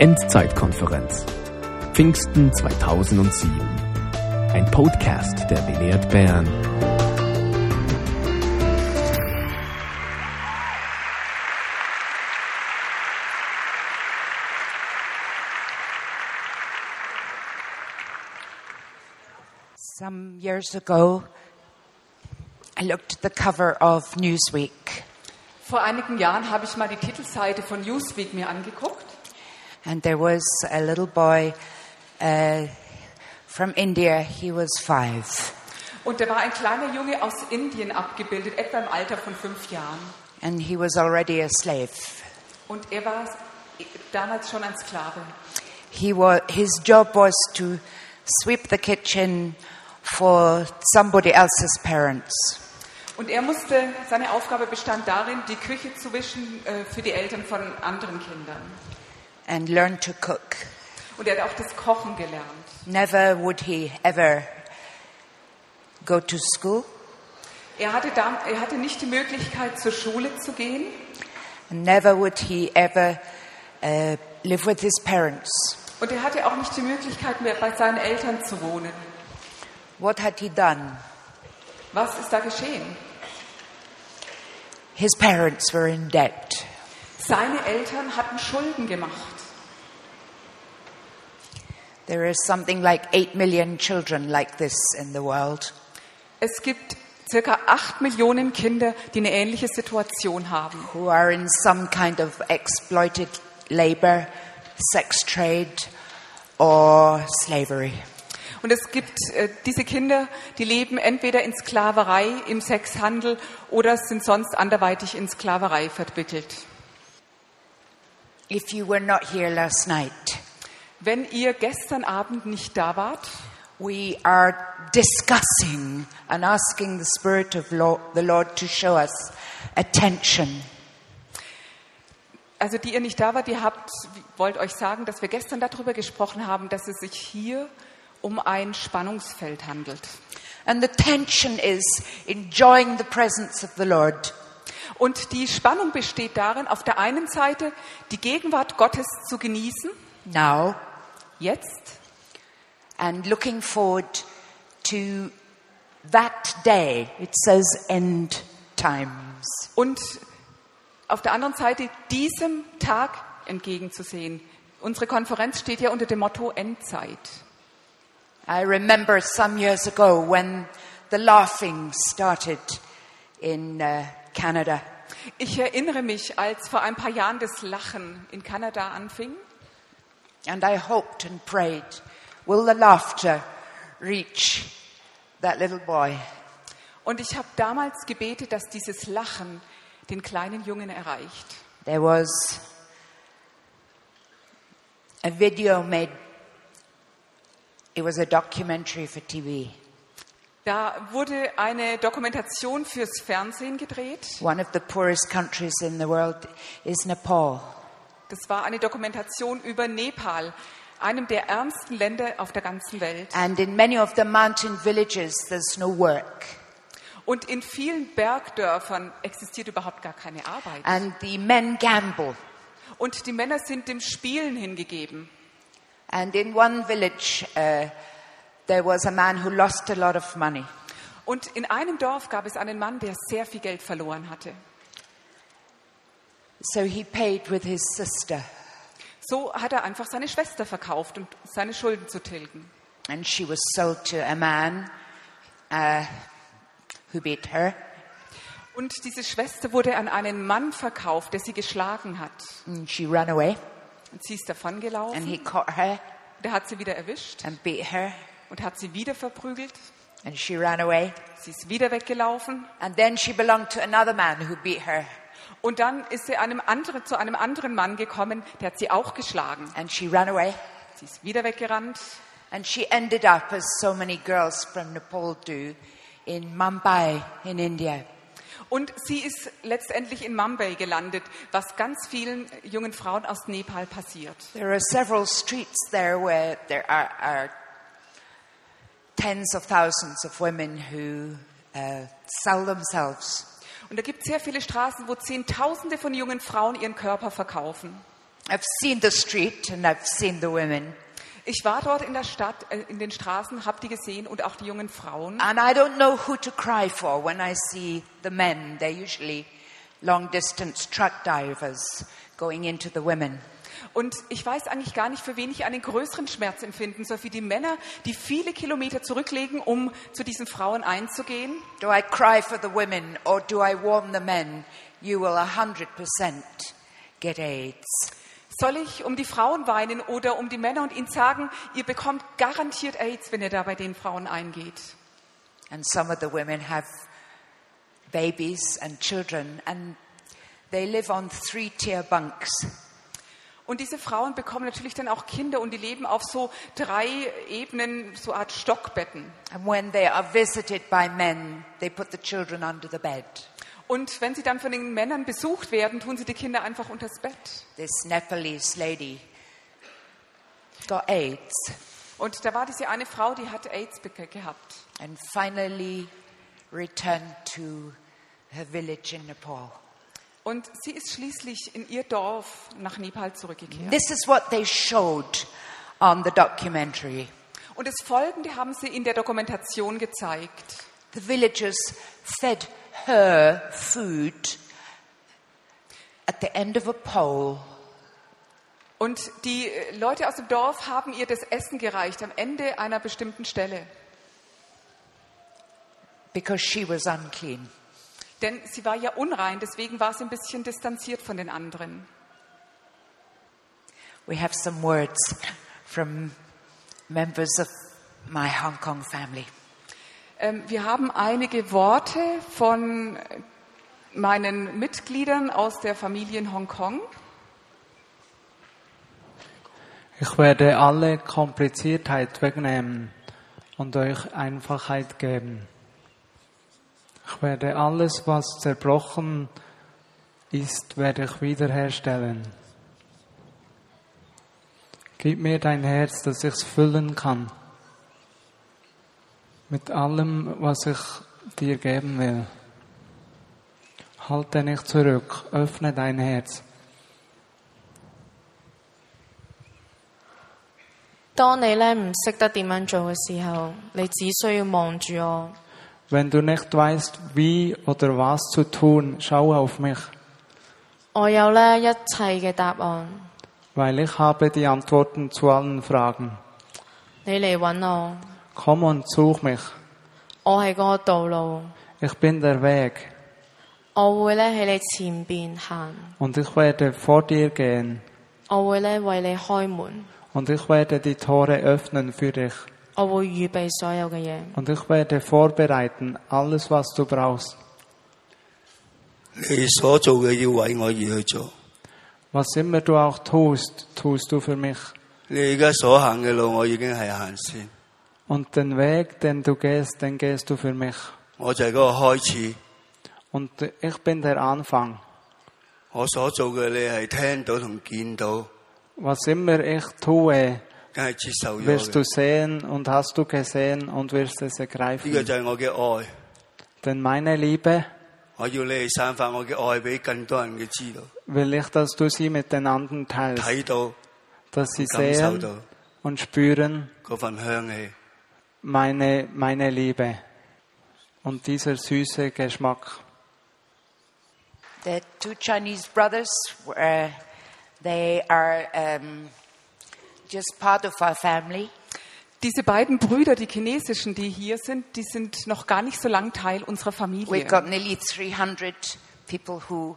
Endzeitkonferenz. Pfingsten 2007. Ein Podcast der Belehrt Bern. Some years ago, I looked at the cover of Newsweek, Vor einigen Jahren habe ich mal die Titelseite von Newsweek mir angeguckt and there was a little boy uh, from India. He was five, und da war ein kleiner Junge aus Indien abgebildet, etwa im Alter von fünf Jahren. and he was already a slave. Und er war damals schon ein Sklave. He was, his job was to sweep the kitchen for somebody else's parents. Und er musste, seine Aufgabe bestand darin, die Küche zu wischen äh, für die Eltern von anderen Kindern. And learn to cook. Und er hat auch das Kochen gelernt. Never would he ever go to school, Er hatte, da, er hatte nicht die Möglichkeit, zur Schule zu gehen. never would he ever uh, live with his parents. Und er hatte auch nicht die Möglichkeit, mehr bei seinen Eltern zu wohnen. What had he done? Was ist da geschehen? His parents were in debt. Seine Eltern hatten Schulden gemacht. There is something like 8 million children like this in the world. Es gibt circa acht Millionen Kinder, die eine ähnliche Situation haben. who are in some kind of exploited labor, sex trade, or slavery. Und es gibt äh, diese Kinder, die leben entweder in Sklaverei, im Sexhandel oder sind sonst anderweitig in Sklaverei verwickelt. If you were not here last night, Wenn ihr gestern Abend nicht da wart, we are discussing and asking the Spirit of Lo- the Lord to show us attention. also die ihr nicht da wart, ihr habt, wollt euch sagen, dass wir gestern darüber gesprochen haben, dass es sich hier um ein Spannungsfeld handelt. And the tension is enjoying the presence of the Lord, Und die Spannung besteht darin, auf der einen Seite die Gegenwart Gottes zu genießen, now jetzt, and looking forward to that day. It says end times. und auf der anderen Seite diesem Tag entgegenzusehen. Unsere Konferenz steht ja unter dem Motto Endzeit. I remember some years ago when the laughing started in uh, Canada. Ich erinnere mich, als vor ein paar Jahren das Lachen in Kanada anfing. And I hoped and prayed, will the laughter reach that little boy? Und ich habe damals gebetet, dass dieses Lachen den kleinen Jungen erreicht. There was a video made, it was a documentary for TV. Da wurde eine Dokumentation fürs Fernsehen gedreht. One of the poorest countries in the world is Nepal. Das war eine Dokumentation über Nepal, einem der ärmsten Länder auf der ganzen Welt. And in many of the mountain villages, there's no work. Und in vielen Bergdörfern existiert überhaupt gar keine Arbeit. And the men gamble. Und die Männer sind dem Spielen hingegeben. And in one village, uh, there was a man who lost a lot of money. Und in einem Dorf gab es einen Mann, der sehr viel Geld verloren hatte. So he paid with his sister, So hat er einfach seine Schwester verkauft, um seine Schulden zu tilgen. and she was sold to a man uh, who beat her. Und diese Schwester wurde an einen Mann verkauft, der sie geschlagen hat. And she ran away, Und sie ist and davongelaufen. he caught her Der hat sie wieder erwischt and beat her, und hat sie wieder verprügelt. and she ran away. Sie ist wieder weggelaufen. And then she belonged to another man who beat her, Und dann ist sie einem anderen, zu einem anderen Mann gekommen, der hat sie auch geschlagen. and she ran away. Sie ist wieder weggerannt. And she ended up, as so many girls from Nepal do, in Mumbai in India. Und sie ist letztendlich in Mumbai gelandet, was ganz vielen jungen Frauen aus Nepal passiert. There are several streets there where there are, are tens of thousands of women who uh, sell themselves. Und da gibt es sehr viele Straßen, wo Zehntausende von jungen Frauen ihren Körper verkaufen. I've seen the street and I've seen the women. Ich war dort in der Stadt, äh, in den Straßen, habe die gesehen und auch die jungen Frauen. And I don't know who to cry for when I see the men. They're usually long distance truck drivers going into the women. Und ich weiß eigentlich gar nicht, für wen ich einen größeren Schmerz empfinden soll. Für die Männer, die viele Kilometer zurücklegen, um zu diesen Frauen einzugehen. Do I cry for the women or do I warn the men? You will 100% get AIDS. Soll ich um die Frauen weinen oder um die Männer und ihnen sagen, ihr bekommt garantiert AIDS, wenn ihr da bei den Frauen eingeht? And some of the women have babies and children and they live on three tier bunks. Und diese Frauen bekommen natürlich dann auch Kinder und die leben auf so drei Ebenen, so Art Stockbetten. And when they are visited by men, they put the children under the bed. Und wenn sie dann von den Männern besucht werden, tun sie die Kinder einfach unters Bett. This Nepalese lady got AIDS Und da war diese eine Frau, die hatte AIDS gehabt. and finally returned to her village in Nepal. Und sie ist schließlich in ihr Dorf nach Nepal zurückgekehrt. This is what they showed on the documentary. Und das Folgende haben sie in der Dokumentation gezeigt. The villagers fed her food at the end of a pole Und die äh, Leute aus dem Dorf haben ihr das Essen gereicht am Ende einer bestimmten Stelle. because she was unclean. Denn sie war ja unrein, deswegen war sie ein bisschen distanziert von den anderen. We have some words from members of my Hong Kong family. Ähm, wir haben einige Worte von meinen Mitgliedern aus der Familie in Hongkong. Ich werde alle Kompliziertheit wegnehmen und euch Einfachheit geben. Ich werde alles, was zerbrochen ist, werde ich wiederherstellen. Gib mir dein Herz, dass ich's füllen kann. Mit allem, was ich dir geben will. Halte nicht zurück, öffne dein Herz. 当你咧唔识得点样做嘅时候，你只需要望住我， Wenn du nicht weißt, wie oder was zu tun, schau auf mich, 我有咧一切嘅答案。 weil ich habe die Antworten zu allen Fragen. 你嚟揾我， Komm und such mich. 我系嗰个道路， Ich bin der Weg 我会咧喺你前边行， und ich werde vor dir gehen 我会咧为你开门， und ich werde die Tore öffnen für dich 我会预备所有嘅嘢。 und ich werde vorbereiten alles, was du brauchst. 你所做嘅要为我而去做， Was immer du auch tust, tust du für mich. 你而家所行嘅路我已经系行先， Und den Weg, den du gehst, den gehst du für mich. 我就系嗰个开始。 Und ich bin der Anfang. 我所做嘅你系听到同见到， Was immer ich tue, 梗系接受咗 wirst du sehen und hast du gesehen und wirst es ergreifen. Denn meine Liebe will ich, dass du sie mit den anderen teilst, dass sie sehen und spüren meine, meine Liebe und dieser süße Geschmack. The two Chinese brothers, uh, they are um just part of our family. Diese beiden Brüder, die chinesischen, die hier sind, die sind noch gar nicht so lang Teil unserer Familie. We've got nearly 300 people who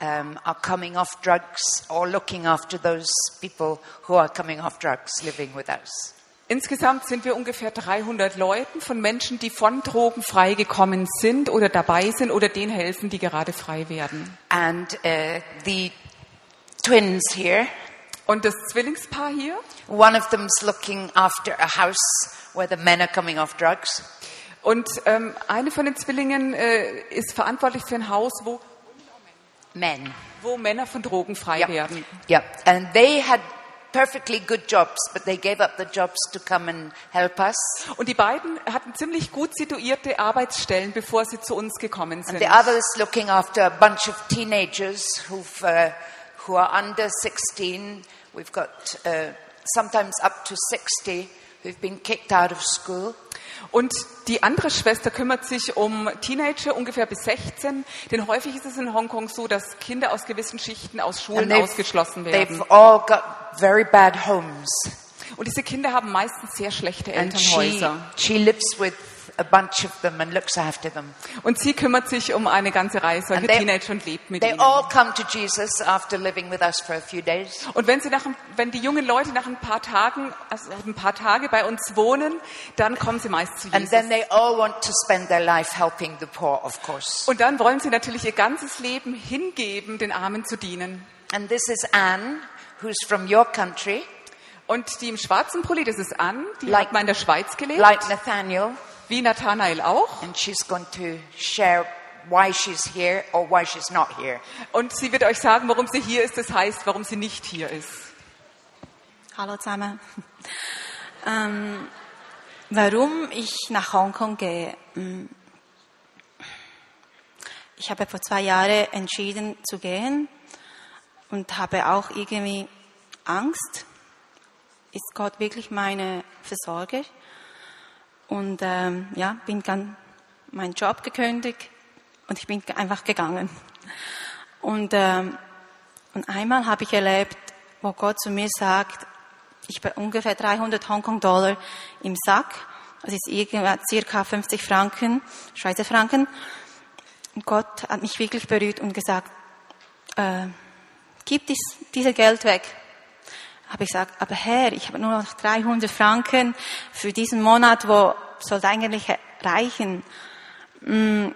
um, are coming off drugs or looking after those people who are coming off drugs living with us. Insgesamt sind wir ungefähr 300 Leuten von Menschen, die von Drogen freigekommen sind oder dabei sind oder denen helfen, die gerade frei werden. And uh, the twins here, Und das Zwillingspaar hier, one of them's looking after a house where the men are coming off drugs. und ähm, eine von den Zwillingen äh, ist verantwortlich für ein Haus, wo, Men. wo Männer von Drogen frei Yep. werden. Yep. And they had perfectly good jobs, but they gave up the jobs to come and help us. Und die beiden hatten ziemlich gut situierte Arbeitsstellen, bevor sie zu uns gekommen And sind. the other is looking after a bunch of teenagers who've, uh, who are under 16. We've got uh, sometimes up to 60 who've been kicked out of school. Und die andere Schwester kümmert sich um Teenager, ungefähr bis 16. Denn häufig ist es in Hongkong so, dass Kinder aus gewissen Schichten aus Schulen ausgeschlossen werden. they've all got very bad homes. Und diese Kinder haben meistens sehr schlechte And she, Elternhäuser. she lives with a bunch of them and looks after them. Und sie kümmert sich um eine ganze Reihe solcher they- Teenager und lebt mit They ihnen. all come to Jesus after living with us for a few days. Und wenn, sie nach, wenn die jungen Leute nach ein paar Tagen, also ein paar Tage bei uns wohnen, dann kommen sie meist zu And Jesus. then they all want to spend their life helping the poor, of course. Und dann wollen sie natürlich ihr ganzes Leben hingeben, den Armen zu dienen. And this is Anne, who's from your country, Und die im schwarzen Pulli, das ist Anne, die Like- hat mal in der Schweiz gelebt, like Nathaniel, wie Nathanael auch. and she's going to share why she's here or why she's not here. Und sie wird euch sagen, warum sie hier ist, das heißt, warum sie nicht hier ist. Hallo zusammen. Ähm, warum ich nach Hongkong gehe? Hm. Ich habe vor zwei Jahren entschieden zu gehen und habe auch irgendwie Angst. Ist Gott wirklich meine Versorger? Und ähm, ja, bin dann meinen Job gekündigt und ich bin einfach gegangen. Und, ähm, und einmal habe ich erlebt, wo Gott zu mir sagt, ich habe ungefähr 300 Hongkong-Dollar im Sack. Das ist circa 50 Franken, Schweizer Franken. Und Gott hat mich wirklich berührt und gesagt, äh, gib dies, dieses Geld weg. Habe ich gesagt, aber Herr, ich habe nur noch 300 Franken für diesen Monat, wo sollte eigentlich reichen. Mm,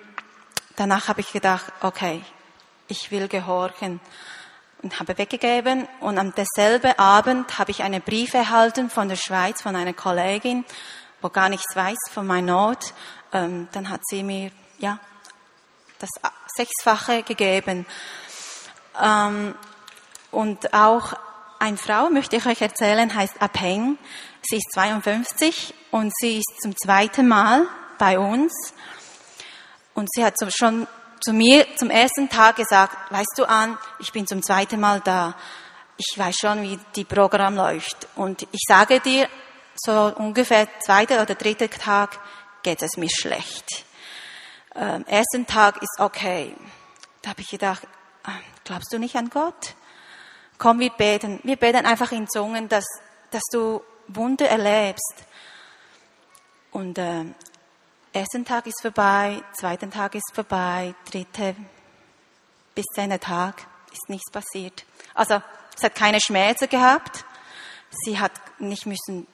Danach habe ich gedacht, okay, ich will gehorchen und habe weggegeben. Und am derselben Abend habe ich einen Brief erhalten von der Schweiz, von einer Kollegin, wo gar nichts weiß von meiner Not. Ähm, dann hat sie mir, ja, das Sechsfache gegeben. Ähm, und auch eine Frau, möchte ich euch erzählen, heißt Apeng. Sie ist 52 und sie ist zum zweiten Mal bei uns. Und sie hat schon zu mir zum ersten Tag gesagt, weißt du an, ich bin zum zweiten Mal da. Ich weiß schon, wie die Programm läuft. Und ich sage dir, so ungefähr zweiter oder dritter Tag geht es mir schlecht. Ähm, ersten Tag ist okay. Da habe ich gedacht, ah, glaubst du nicht an Gott? Komm, wir beten. Wir beten einfach in Zungen, dass, dass du Wunder erlebst. Und äh, ersten Tag ist vorbei, zweiten Tag ist vorbei, dritte bis zehnter Tag ist nichts passiert. Also es hat keine Schmerzen gehabt. Sie hat nicht müssen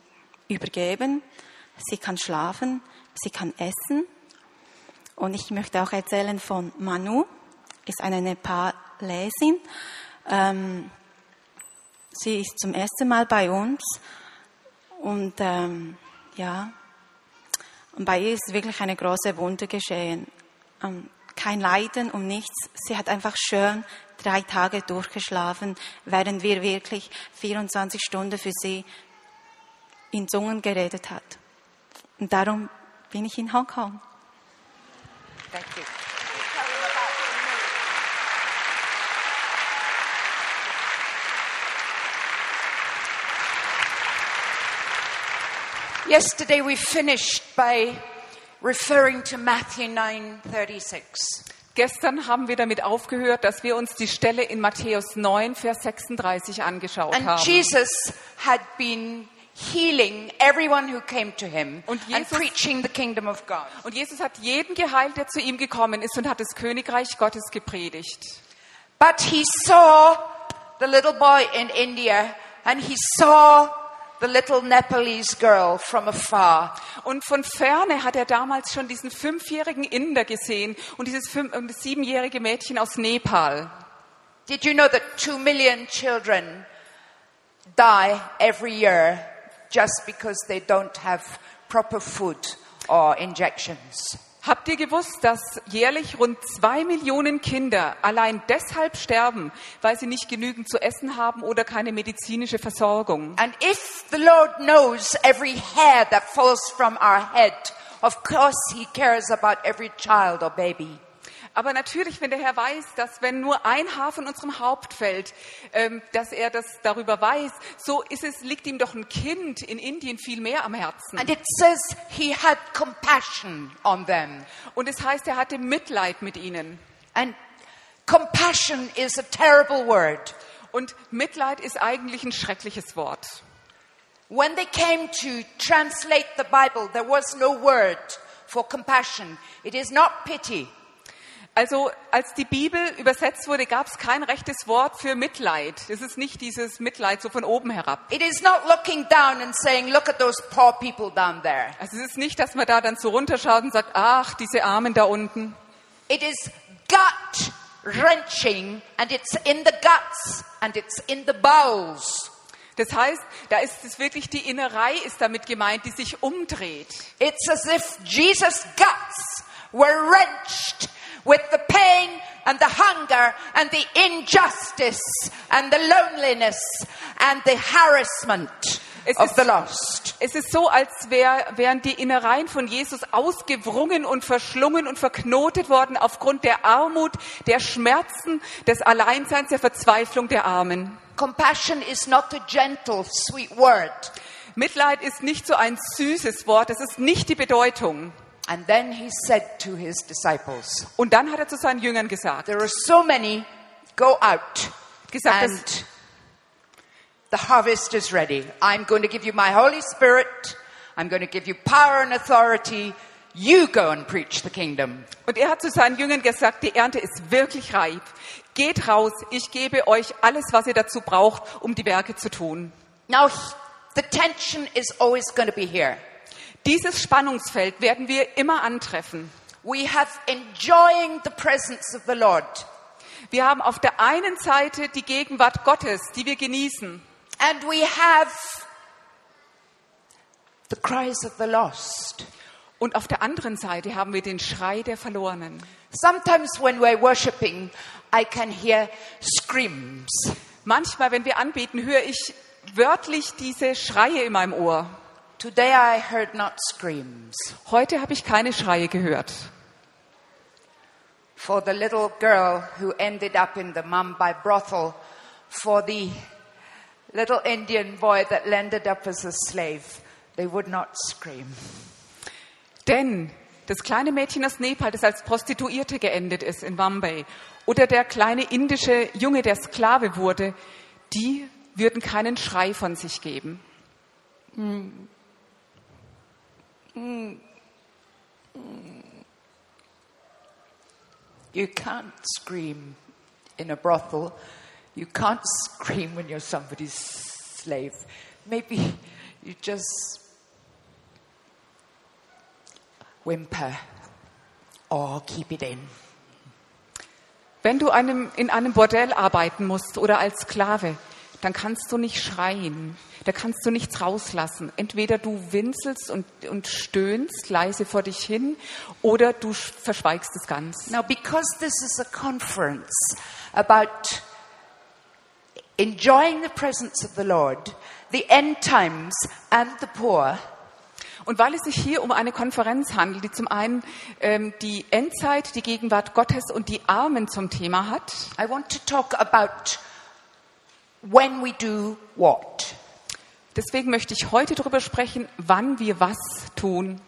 übergeben. Sie kann schlafen, sie kann essen. Und ich möchte auch erzählen von Manu, ist eine Nepalesin. Ähm, sie ist zum ersten Mal bei uns und ähm, ja, und bei ihr ist wirklich eine große Wunde geschehen. Ähm, kein Leiden um nichts. Sie hat einfach schön drei Tage durchgeschlafen, während wir wirklich 24 Stunden für sie in Zungen geredet hat. Und darum bin ich in Hongkong. Thank you. Yesterday we finished by referring to Matthew 9:36. Gestern haben wir damit aufgehört, dass wir uns die Stelle in Matthäus 9, Vers 36 angeschaut And haben. Jesus had been healing everyone who came to him Und and Jesus- preaching the kingdom of God. Und Jesus hat jeden geheilt, der zu ihm gekommen ist und hat das Königreich Gottes gepredigt. But he saw the little boy in India and he saw the little Nepalese girl from afar. Und von ferne hat er damals schon diesen fünfjährigen Inder gesehen und dieses fünf, und das siebenjährige Mädchen aus Nepal. Did you know that two million children die every year just because they don't have proper food or injections? Habt ihr gewusst, dass jährlich rund zwei Millionen Kinder allein deshalb sterben, weil sie nicht genügend zu essen haben oder keine medizinische Versorgung? And if the Lord knows every hair that falls from our head, of course He cares about every child or baby. Aber natürlich, wenn der Herr weiß, dass wenn nur ein Haar von unserem Haupt fällt, ähm, dass er das darüber weiß, so ist es, liegt ihm doch ein Kind in Indien viel mehr am Herzen. And it says he had compassion on them. Und es heißt, er hatte Mitleid mit ihnen. And compassion is a terrible word. Und Mitleid ist eigentlich ein schreckliches Wort. When they came to translate the Bible, there was no word for compassion. It is not pity. Also als die Bibel übersetzt wurde, gab es kein rechtes Wort für Mitleid. Es ist nicht dieses Mitleid so von oben herab. It is not looking down and saying, look at those poor people down there. Also es ist nicht, dass man da dann so runterschaut und sagt, ach, diese Armen da unten. It is gut wrenching and it's in the guts and it's in the bowels. Das heißt, da ist es wirklich die Innerei ist damit gemeint, die sich umdreht. It's as if Jesus' guts were wrenched with the pain and the hunger and the injustice and the loneliness and the harassment Es of ist- the lost. Es ist so, als wär, wären die Innereien von Jesus ausgewrungen und verschlungen und verknotet worden aufgrund der Armut, der Schmerzen, des Alleinseins, der Verzweiflung der Armen. Compassion is not a gentle, sweet word. Mitleid ist nicht so ein süßes Wort, das ist nicht die Bedeutung. And then he said to his disciples, Und dann hat er zu seinen Jüngern gesagt, There are so many, go out. gesagt and the harvest is ready. I'm going to give you my Holy Spirit. I'm going to give you power and authority. You go and preach the kingdom. und er hat zu seinen Jüngern gesagt, die Ernte ist wirklich reif. Geht raus, ich gebe euch alles, was ihr dazu braucht, um die Werke zu tun. Now, the tension is always going to be here. Dieses Spannungsfeld werden wir immer antreffen. We have enjoying the presence of the Lord, Wir haben auf der einen Seite die Gegenwart Gottes, die wir genießen. and we have the cries of the lost. Und auf der anderen Seite haben wir den Schrei der Verlorenen. Sometimes when we're worshiping, I can hear screams. Manchmal, wenn wir anbeten, höre ich wörtlich diese Schreie in meinem Ohr. Today I heard not screams. Heute habe ich keine Schreie gehört. For the little girl who ended up in the Mumbai brothel, for the little Indian boy that landed up as a slave, they would not scream. Denn das kleine Mädchen aus Nepal, das als Prostituierte geendet ist in Bombay, oder der kleine indische Junge, der Sklave wurde, die würden keinen Schrei von sich geben. You can't scream in a brothel. You can't scream when you're somebody's slave. Maybe you just whimper or keep it in. Wenn du einem, in einem Bordell arbeiten musst oder als Sklave, dann kannst du nicht schreien, da kannst du nichts rauslassen. Entweder du winselst und, und stöhnst leise vor dich hin oder du sch- verschweigst es ganz. Now, because this is a conference about enjoying the presence of the Lord, the end times, and the poor, Und weil es sich hier um eine Konferenz handelt, die zum einen ähm, die Endzeit, die Gegenwart Gottes und die Armen zum Thema hat, I want to talk about when we do what. Deswegen möchte ich heute darüber sprechen, wann wir was tun,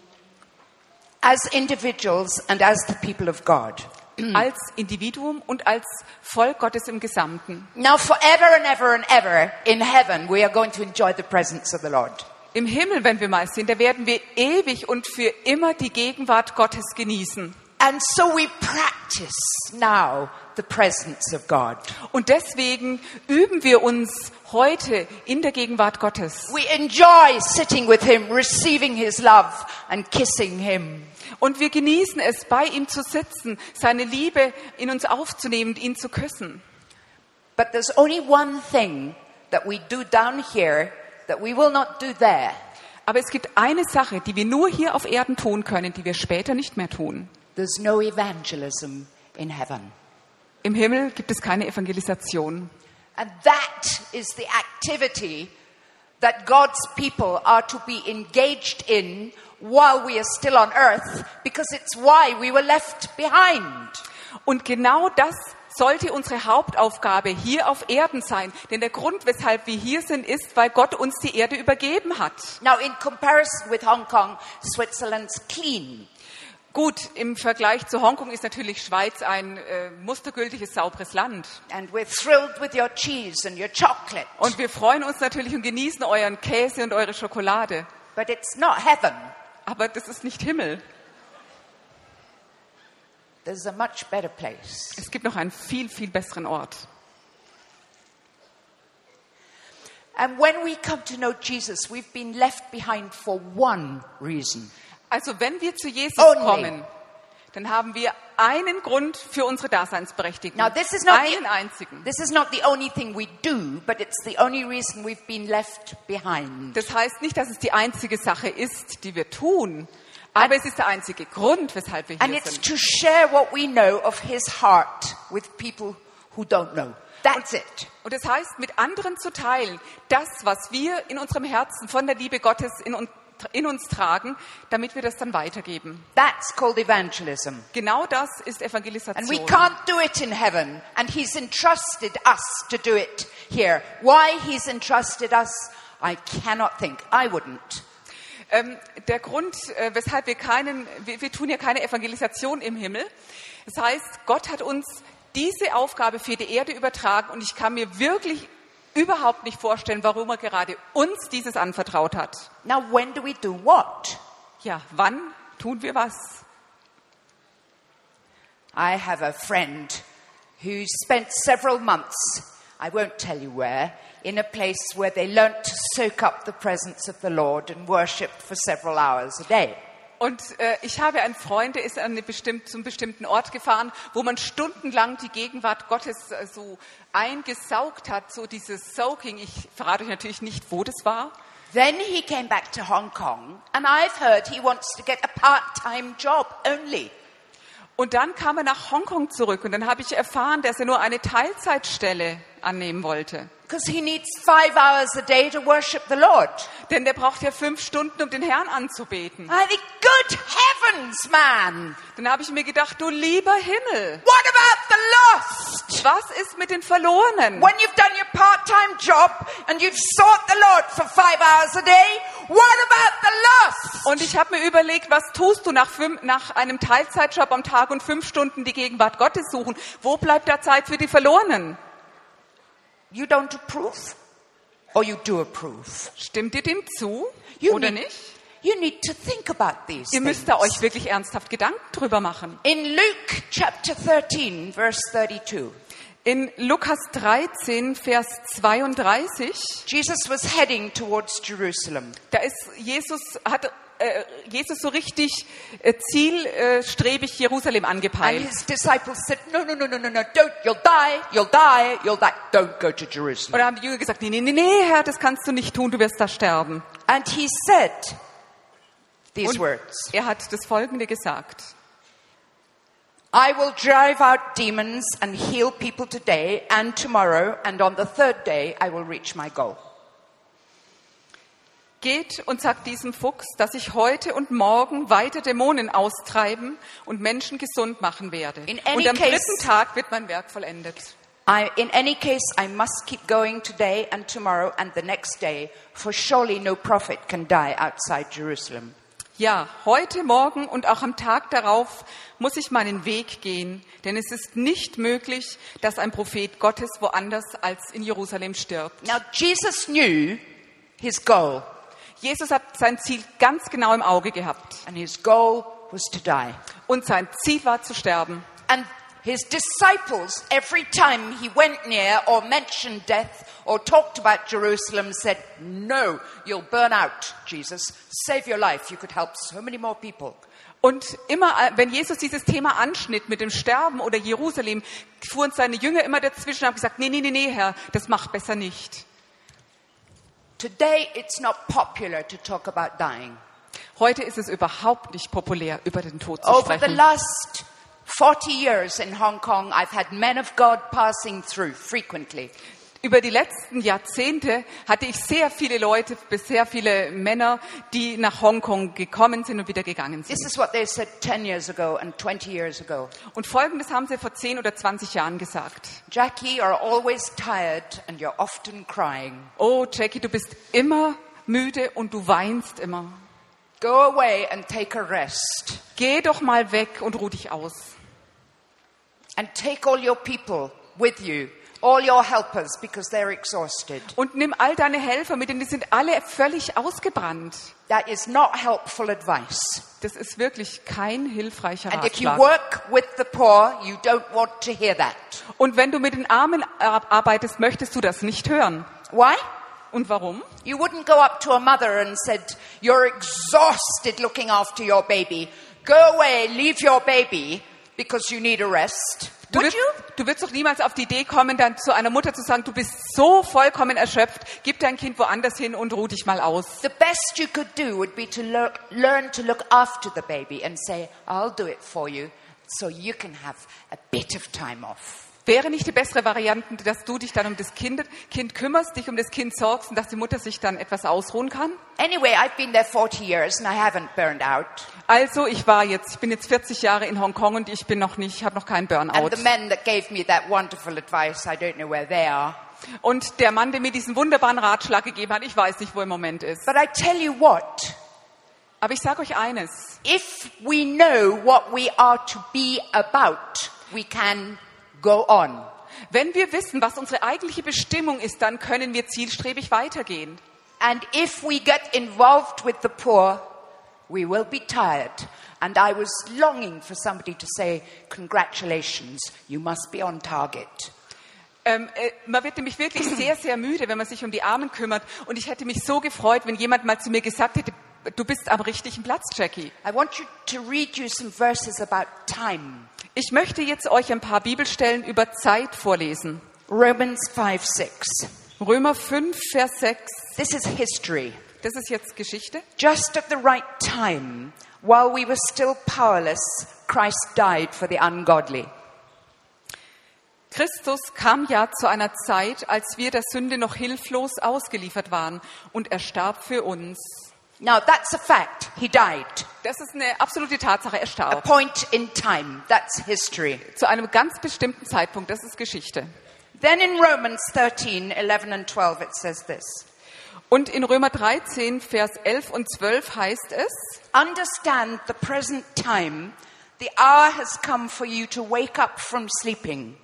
As individuals and as the people of God. als Individuum und als Volk Gottes im Gesamten. Now, forever and ever and ever in heaven, we are going to enjoy the presence of the Lord. Im Himmel, wenn wir mal sind, da werden wir ewig und für immer die Gegenwart Gottes genießen. And so we practice now the presence of God. Und deswegen üben wir uns heute in der Gegenwart Gottes. We enjoy sitting with Him, receiving His love, and kissing Him. Und wir genießen es, bei ihm zu sitzen, seine Liebe in uns aufzunehmen und ihn zu küssen. But there's only one thing that we do down here that we will not do there. Aber es gibt eine Sache, die wir nur hier auf Erden tun können, die wir später nicht mehr tun. There's no evangelism in heaven. Im Himmel gibt es keine Evangelisation. And that is the activity that God's people are to be engaged in while we are still on earth, because it's why we were left behind. Und genau das sollte unsere Hauptaufgabe hier auf Erden sein. Denn der Grund, weshalb wir hier sind, ist, weil Gott uns die Erde übergeben hat. Now, in comparison with Hong Kong, Switzerland's clean. Gut, im Vergleich zu Hongkong ist natürlich Schweiz ein äh, mustergültiges, sauberes Land. And we're thrilled with your cheese and your chocolate. Und wir freuen uns natürlich und genießen euren Käse und eure Schokolade. But it's not heaven. Aber das ist nicht Himmel. There's a much better place. Es gibt noch einen viel, viel besseren Ort. And when we come to know Jesus, we've been left behind for one reason. Also wenn wir zu Jesus Only. kommen, dann haben wir einen Grund für unsere Daseinsberechtigung. Now, this is not einen the, einzigen. this is not the only thing we do, but it's the only reason we've been left behind. Das heißt nicht, dass es die einzige Sache ist, die wir tun, aber es ist der einzige Grund, weshalb wir And hier it's sind. to share what we know of his heart with people who don't know. That's it. Und das heißt, mit anderen zu teilen, das, was wir in unserem Herzen von der Liebe Gottes in, un- in uns tragen, damit wir das dann weitergeben. That's called evangelism. Genau das ist And we Evangelisation. can't do it in heaven. And he's entrusted us to do it here. Why he's entrusted us, I cannot think. I wouldn't. Ähm, der Grund, äh, weshalb wir keinen, wir, wir tun ja keine Evangelisation im Himmel. Das heißt, Gott hat uns diese Aufgabe für die Erde übertragen und ich kann mir wirklich überhaupt nicht vorstellen, warum er gerade uns dieses anvertraut hat. Now, when do we do what? Ja, wann tun wir was? I have a friend who spent several months, I won't tell you where, in a place where they learnt to soak up the presence of the Lord and worshipped for several hours a day. Und äh, ich habe einen Freund, der ist an eine bestimmt, zum bestimmten Ort gefahren, wo man stundenlang die Gegenwart Gottes äh, so eingesaugt hat, so dieses Soaking. Ich verrate euch natürlich nicht, wo das war. Then he came back to Hong Kong, and I've heard he wants to get a part time job only. Und dann kam er nach Hongkong zurück und dann habe ich erfahren, dass er nur eine Teilzeitstelle annehmen wollte. Because he needs five hours a day to worship the Lord. Denn der braucht ja fünf Stunden, um den Herrn anzubeten. I think, good heavens, man! Dann habe ich mir gedacht, du lieber Himmel, What about the lost? was ist mit den Verlorenen? When you've done your part time job and you've sought the Lord for five hours a day, what about the lost? Und ich habe mir überlegt, was tust du nach, fünf, nach einem Teilzeitjob am Tag und fünf Stunden die Gegenwart Gottes suchen? Wo bleibt da Zeit für die Verlorenen? You don't approve? Or you do approve? Stimmt ihr dem zu You oder need, nicht? You need to think about these Ihr müsst da euch wirklich ernsthaft Gedanken drüber machen. In Luke chapter 13, verse 32, In Lukas 13, Vers 32, Jesus was heading towards Jerusalem. da ist Jesus, hat äh, Jesus so richtig äh, zielstrebig Jerusalem And angepeilt. his disciples said, No, no, no, no, no, no, don't, you'll die, you'll die, you'll die. Don't go to Und Jerusalem. da haben die Jünger gesagt, nee, nee, nee, nee, Herr, das kannst du nicht tun, du wirst da sterben. And he said these Und words er hat das Folgende gesagt. I will drive out demons and heal people today and tomorrow, and on the third day I will reach my goal. Geht und sagt diesem Fuchs, dass ich heute und morgen weiter Dämonen austreiben und Menschen gesund machen werde. In any Und am case- dritten Tag wird mein Werk vollendet. I, in any case, I must keep going today and tomorrow and the next day, for surely no prophet can die outside Jerusalem. Ja, heute, morgen und auch am Tag darauf muss ich meinen Weg gehen, denn es ist nicht möglich, dass ein Prophet Gottes woanders als in Jerusalem stirbt. Now, Jesus knew his goal, Jesus hat sein Ziel ganz genau im Auge gehabt and his goal was to die. und sein Ziel war zu sterben. And his disciples, every time he went near or mentioned death or talked about Jerusalem, said, No, you'll burn out, Jesus. Save your life. You could help so many more people. Und immer, äh, wenn Jesus dieses Thema anschnitt mit dem Sterben oder Jerusalem, fuhren seine Jünger immer dazwischen und haben gesagt, nee, nee, nee, nee, Herr, das macht besser nicht. Today, it's not popular to talk about dying. Heute ist es überhaupt nicht populär, über den Tod zu Over the sprechen. last 40 years in Hong Kong, I've had men of God passing through frequently. Über die letzten Jahrzehnte hatte ich sehr viele Leute, sehr viele Männer, die nach Hongkong gekommen sind und wieder gegangen sind. This is what they said 10 years ago and 20 years ago. Und Folgendes haben sie vor 10 oder 20 Jahren gesagt. Jackie, you're always tired and you're often crying. Oh, Jackie, du bist immer müde und du weinst immer. Go away and take a rest. Geh doch mal weg und ruh dich aus. And take all your people with you, all your helpers, because they're exhausted. Und nimm all deine Helfer mit, denn die sind alle völlig ausgebrannt. That is not helpful advice. Das ist wirklich kein hilfreicher And if you work with the poor, you don't want to hear that. Und wenn du mit den Armen ar- arbeitest, möchtest du das nicht hören. Why? Und warum? You wouldn't go up to a mother and said, "You're exhausted looking after your baby. Go away, leave your baby because you need a rest." Du Would wirst, you? du wirst doch niemals auf die Idee kommen, dann zu einer Mutter zu sagen, du bist so vollkommen erschöpft, gib dein Kind woanders hin und ruh dich mal aus. The best you could do would be to lear- learn to look after the baby and say, "I'll do it for you so you can have a bit of time off." Wäre nicht die bessere Variante, dass du dich dann um das kind, kind kümmerst, dich um das Kind sorgst und dass die Mutter sich dann etwas ausruhen kann? Anyway, I've been there 40 years and I haven't burned out. Also, ich war jetzt, ich bin jetzt 40 Jahre in Hongkong und ich bin noch nicht, habe noch keinen Burnout. And the men that gave me that wonderful advice, I don't know where they are. Und der Mann, der mir diesen wunderbaren Ratschlag gegeben hat, ich weiß nicht, wo er im Moment ist. But I tell you what, Aber ich sage euch eines. if we know what we are to be about, we can go on. Wenn wir wissen, was unsere eigentliche Bestimmung ist, dann können wir zielstrebig weitergehen. And if we get involved with the poor, we will be tired. And I was longing for somebody to say, Congratulations, you must be on target. Ähm, äh, man wird nämlich wirklich sehr, sehr müde, wenn man sich um die Armen kümmert. Und ich hätte mich so gefreut, wenn jemand mal zu mir gesagt hätte, du bist am richtigen Platz, Jackie. I want you to read you some verses about time. Ich möchte jetzt euch ein paar Bibelstellen über Zeit vorlesen. Romans 5 6. Römer 5, Vers 6. This is history. Das ist jetzt Geschichte. Just at the right time, while we were still powerless, Christ died for the ungodly. Christus kam ja zu einer Zeit, als wir der Sünde noch hilflos ausgeliefert waren. Und er starb für uns. Now that's a fact. He died. Das ist eine absolute Tatsache. Er A point in time. That's history. Zu einem ganz bestimmten Zeitpunkt. Das ist Geschichte. Then in Romans 13, 11 and 12, it says this. Und in Römer 13, Vers 11 und 12 heißt es, Understand the present time. The hour has come for you to wake up from sleeping,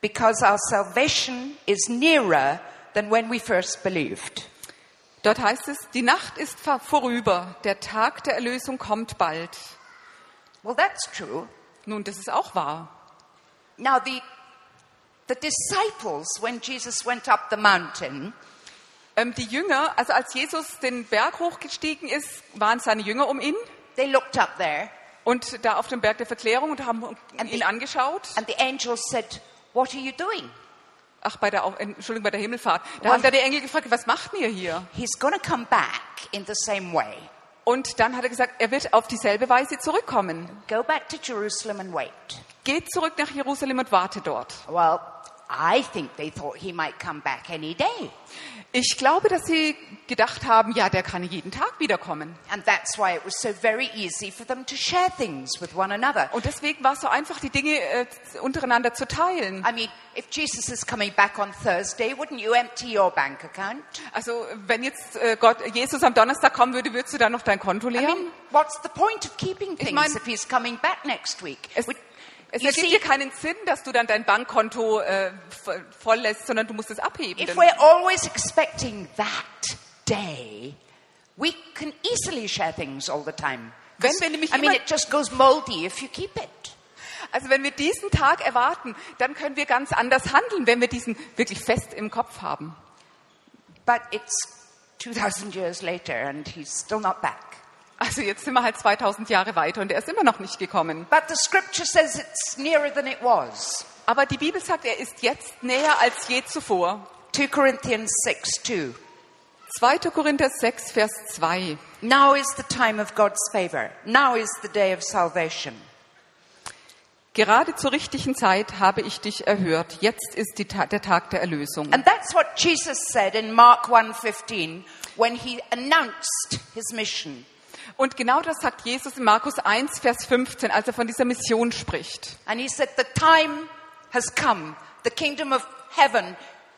because our salvation is nearer than when we first believed. Dort heißt es, die Nacht ist vor- vorüber, der Tag der Erlösung kommt bald. Well, that's true. Nun, das ist auch wahr. Now, the, the disciples, when Jesus went up the mountain, Ähm, die Jünger, also als Jesus den Berg hochgestiegen ist, waren seine Jünger um ihn they looked up there, und da auf dem Berg der Verklärung und haben And ihn the- angeschaut. and the angel said, What are you doing? Ach, bei der, Entschuldigung, bei der Himmelfahrt. Da Was? haben da die Engel gefragt, was macht ihr hier? He's going to come back in the same way. Und dann hat er gesagt, er wird auf dieselbe Weise zurückkommen. Go back to Jerusalem and wait. Geht zurück nach Jerusalem und warte dort. Well, I think they thought he might come back any day. Ich glaube, dass sie gedacht haben, ja, der kann jeden Tag wiederkommen. And that's why it was so very easy for them to share things with one another. Und deswegen war es so einfach, die Dinge äh, untereinander zu teilen. I mean, if Jesus is coming back on Thursday, wouldn't you empty your bank account? Also wenn jetzt äh, Gott, Jesus am Donnerstag kommen würde, würdest du dann noch dein Konto I leeren? mean, what's the point of keeping things mein- if he's coming back next week? Es, es you ergibt see, dir keinen Sinn, dass du dann dein Bankkonto äh, vo- voll lässt, sondern du musst es abheben. if we're always expecting that day, we can easily share things all the time. Wenn wir nämlich I mean, it just goes moldy if you keep it. Also wenn wir diesen Tag erwarten, dann können wir ganz anders handeln, wenn wir diesen wirklich fest im Kopf haben. But it's 2,000 years later and he's still not back. Also jetzt sind wir halt 2000 Jahre weiter und er ist immer noch nicht gekommen. But the scripture says it's nearer than it was. Aber die Bibel sagt, er ist jetzt näher als je zuvor. 2 Corinthians 6 2. 2. Korinther 6, Vers 2. Now is the time of God's favor. Now is the day of salvation. Gerade zur richtigen Zeit habe ich dich erhört. Jetzt ist Ta der Tag der Erlösung. And that's what Jesus said in Mark 1:15 when he announced his mission. Und genau das sagt Jesus in Markus 1, Vers 15, als er von dieser Mission spricht. And he said the time has come. The kingdom of heaven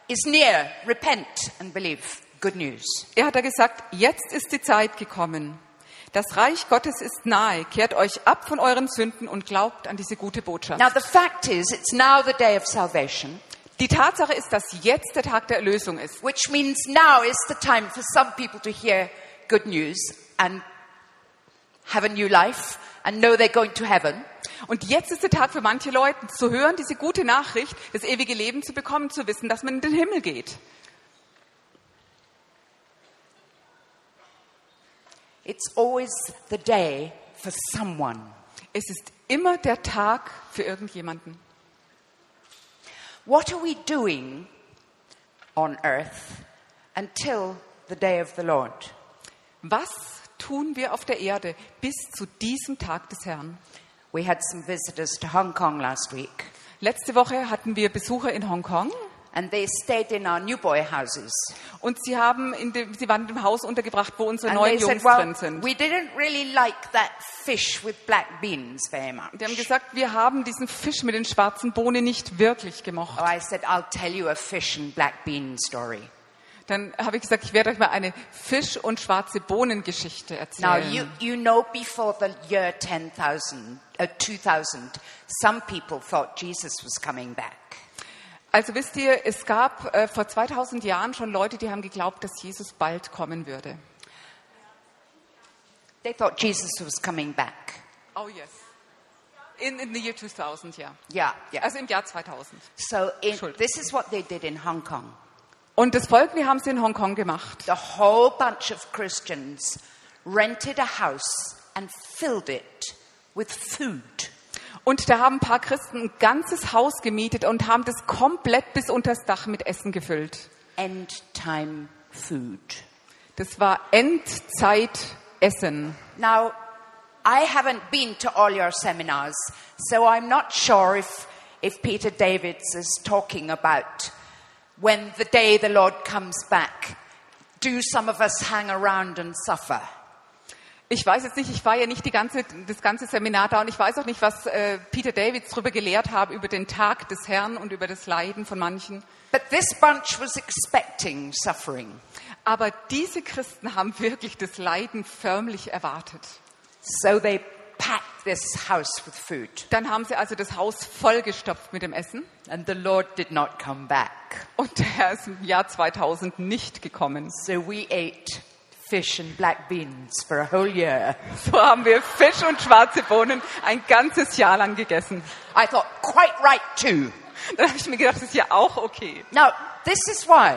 is near. Repent and believe. Good news. Er hat da gesagt, jetzt ist die Zeit gekommen. Das Reich Gottes ist nahe. Kehrt euch ab von euren Sünden und glaubt an diese gute Botschaft. Now the fact is it's now the day of salvation, Die Tatsache ist, dass jetzt der Tag der Erlösung ist. which means now is the time for some people to hear good news and have a new life and know they're going to heaven. Und jetzt ist der Tag für manche Leute zu hören, diese gute Nachricht, das ewige Leben zu bekommen, zu wissen, dass man in den Himmel geht. It's always the day for someone. Es ist immer der Tag für irgendjemanden. What are we doing on earth until the day of the Lord? Was tun wir auf der Erde bis zu diesem Tag des Herrn? We had some visitors to Hong Kong last week, Letzte Woche hatten wir Besucher in Hongkong and they stayed in our new boy houses. und sie, haben in dem, sie waren in dem Haus untergebracht, wo unsere And neuen they said, Jungs well, drin sind. we didn't really like that fish with black beans very much. Die haben gesagt, wir haben diesen Fisch mit den schwarzen Bohnen nicht wirklich gemocht. Oh, I said, I'll tell you a fish and black bean story. Dann habe ich gesagt, ich werde euch mal eine Fisch- und schwarze Bohnen-Geschichte Now, erzählen. you, you know, before the year 10,000, uh, 2000, some people thought Jesus was coming back. Also wisst ihr, es gab äh, vor 2000 Jahren schon Leute, die haben geglaubt, dass Jesus bald kommen würde. They thought Jesus was coming back. Oh yes. In, in the year 2000, ja. Yeah, yeah. Also im Jahr 2000. So in, this is what they did in Hong Kong. Und das Folgende haben sie in Hongkong gemacht. The whole bunch of Christians rented a house and filled it with food. Und da haben ein paar Christen ein ganzes Haus gemietet und haben das komplett bis unters Dach mit Essen gefüllt. End time food. Das war Endzeitessen. Now, I haven't been to all your seminars, so I'm not sure if, if Peter Davids is talking about when the day the Lord comes back, do some of us hang around and suffer? Ich weiß jetzt nicht, ich war ja nicht ganze, das ganze Seminar da und ich weiß auch nicht, was äh, Peter Davids darüber gelehrt hat, über den Tag des Herrn und über das Leiden von manchen. But this bunch was expecting suffering. Aber diese Christen haben wirklich das Leiden förmlich erwartet. So they packed this house with food. Dann haben sie also das Haus vollgestopft mit dem Essen And the Lord did not come back. und der Herr ist im Jahr 2000 nicht gekommen. So we ate fish and black beans for a whole year. So haben wir Fisch und schwarze Bohnen ein ganzes Jahr lang gegessen. I thought, quite right too. Dann habe ich mir gedacht, das ist ja auch okay. Now, this is why.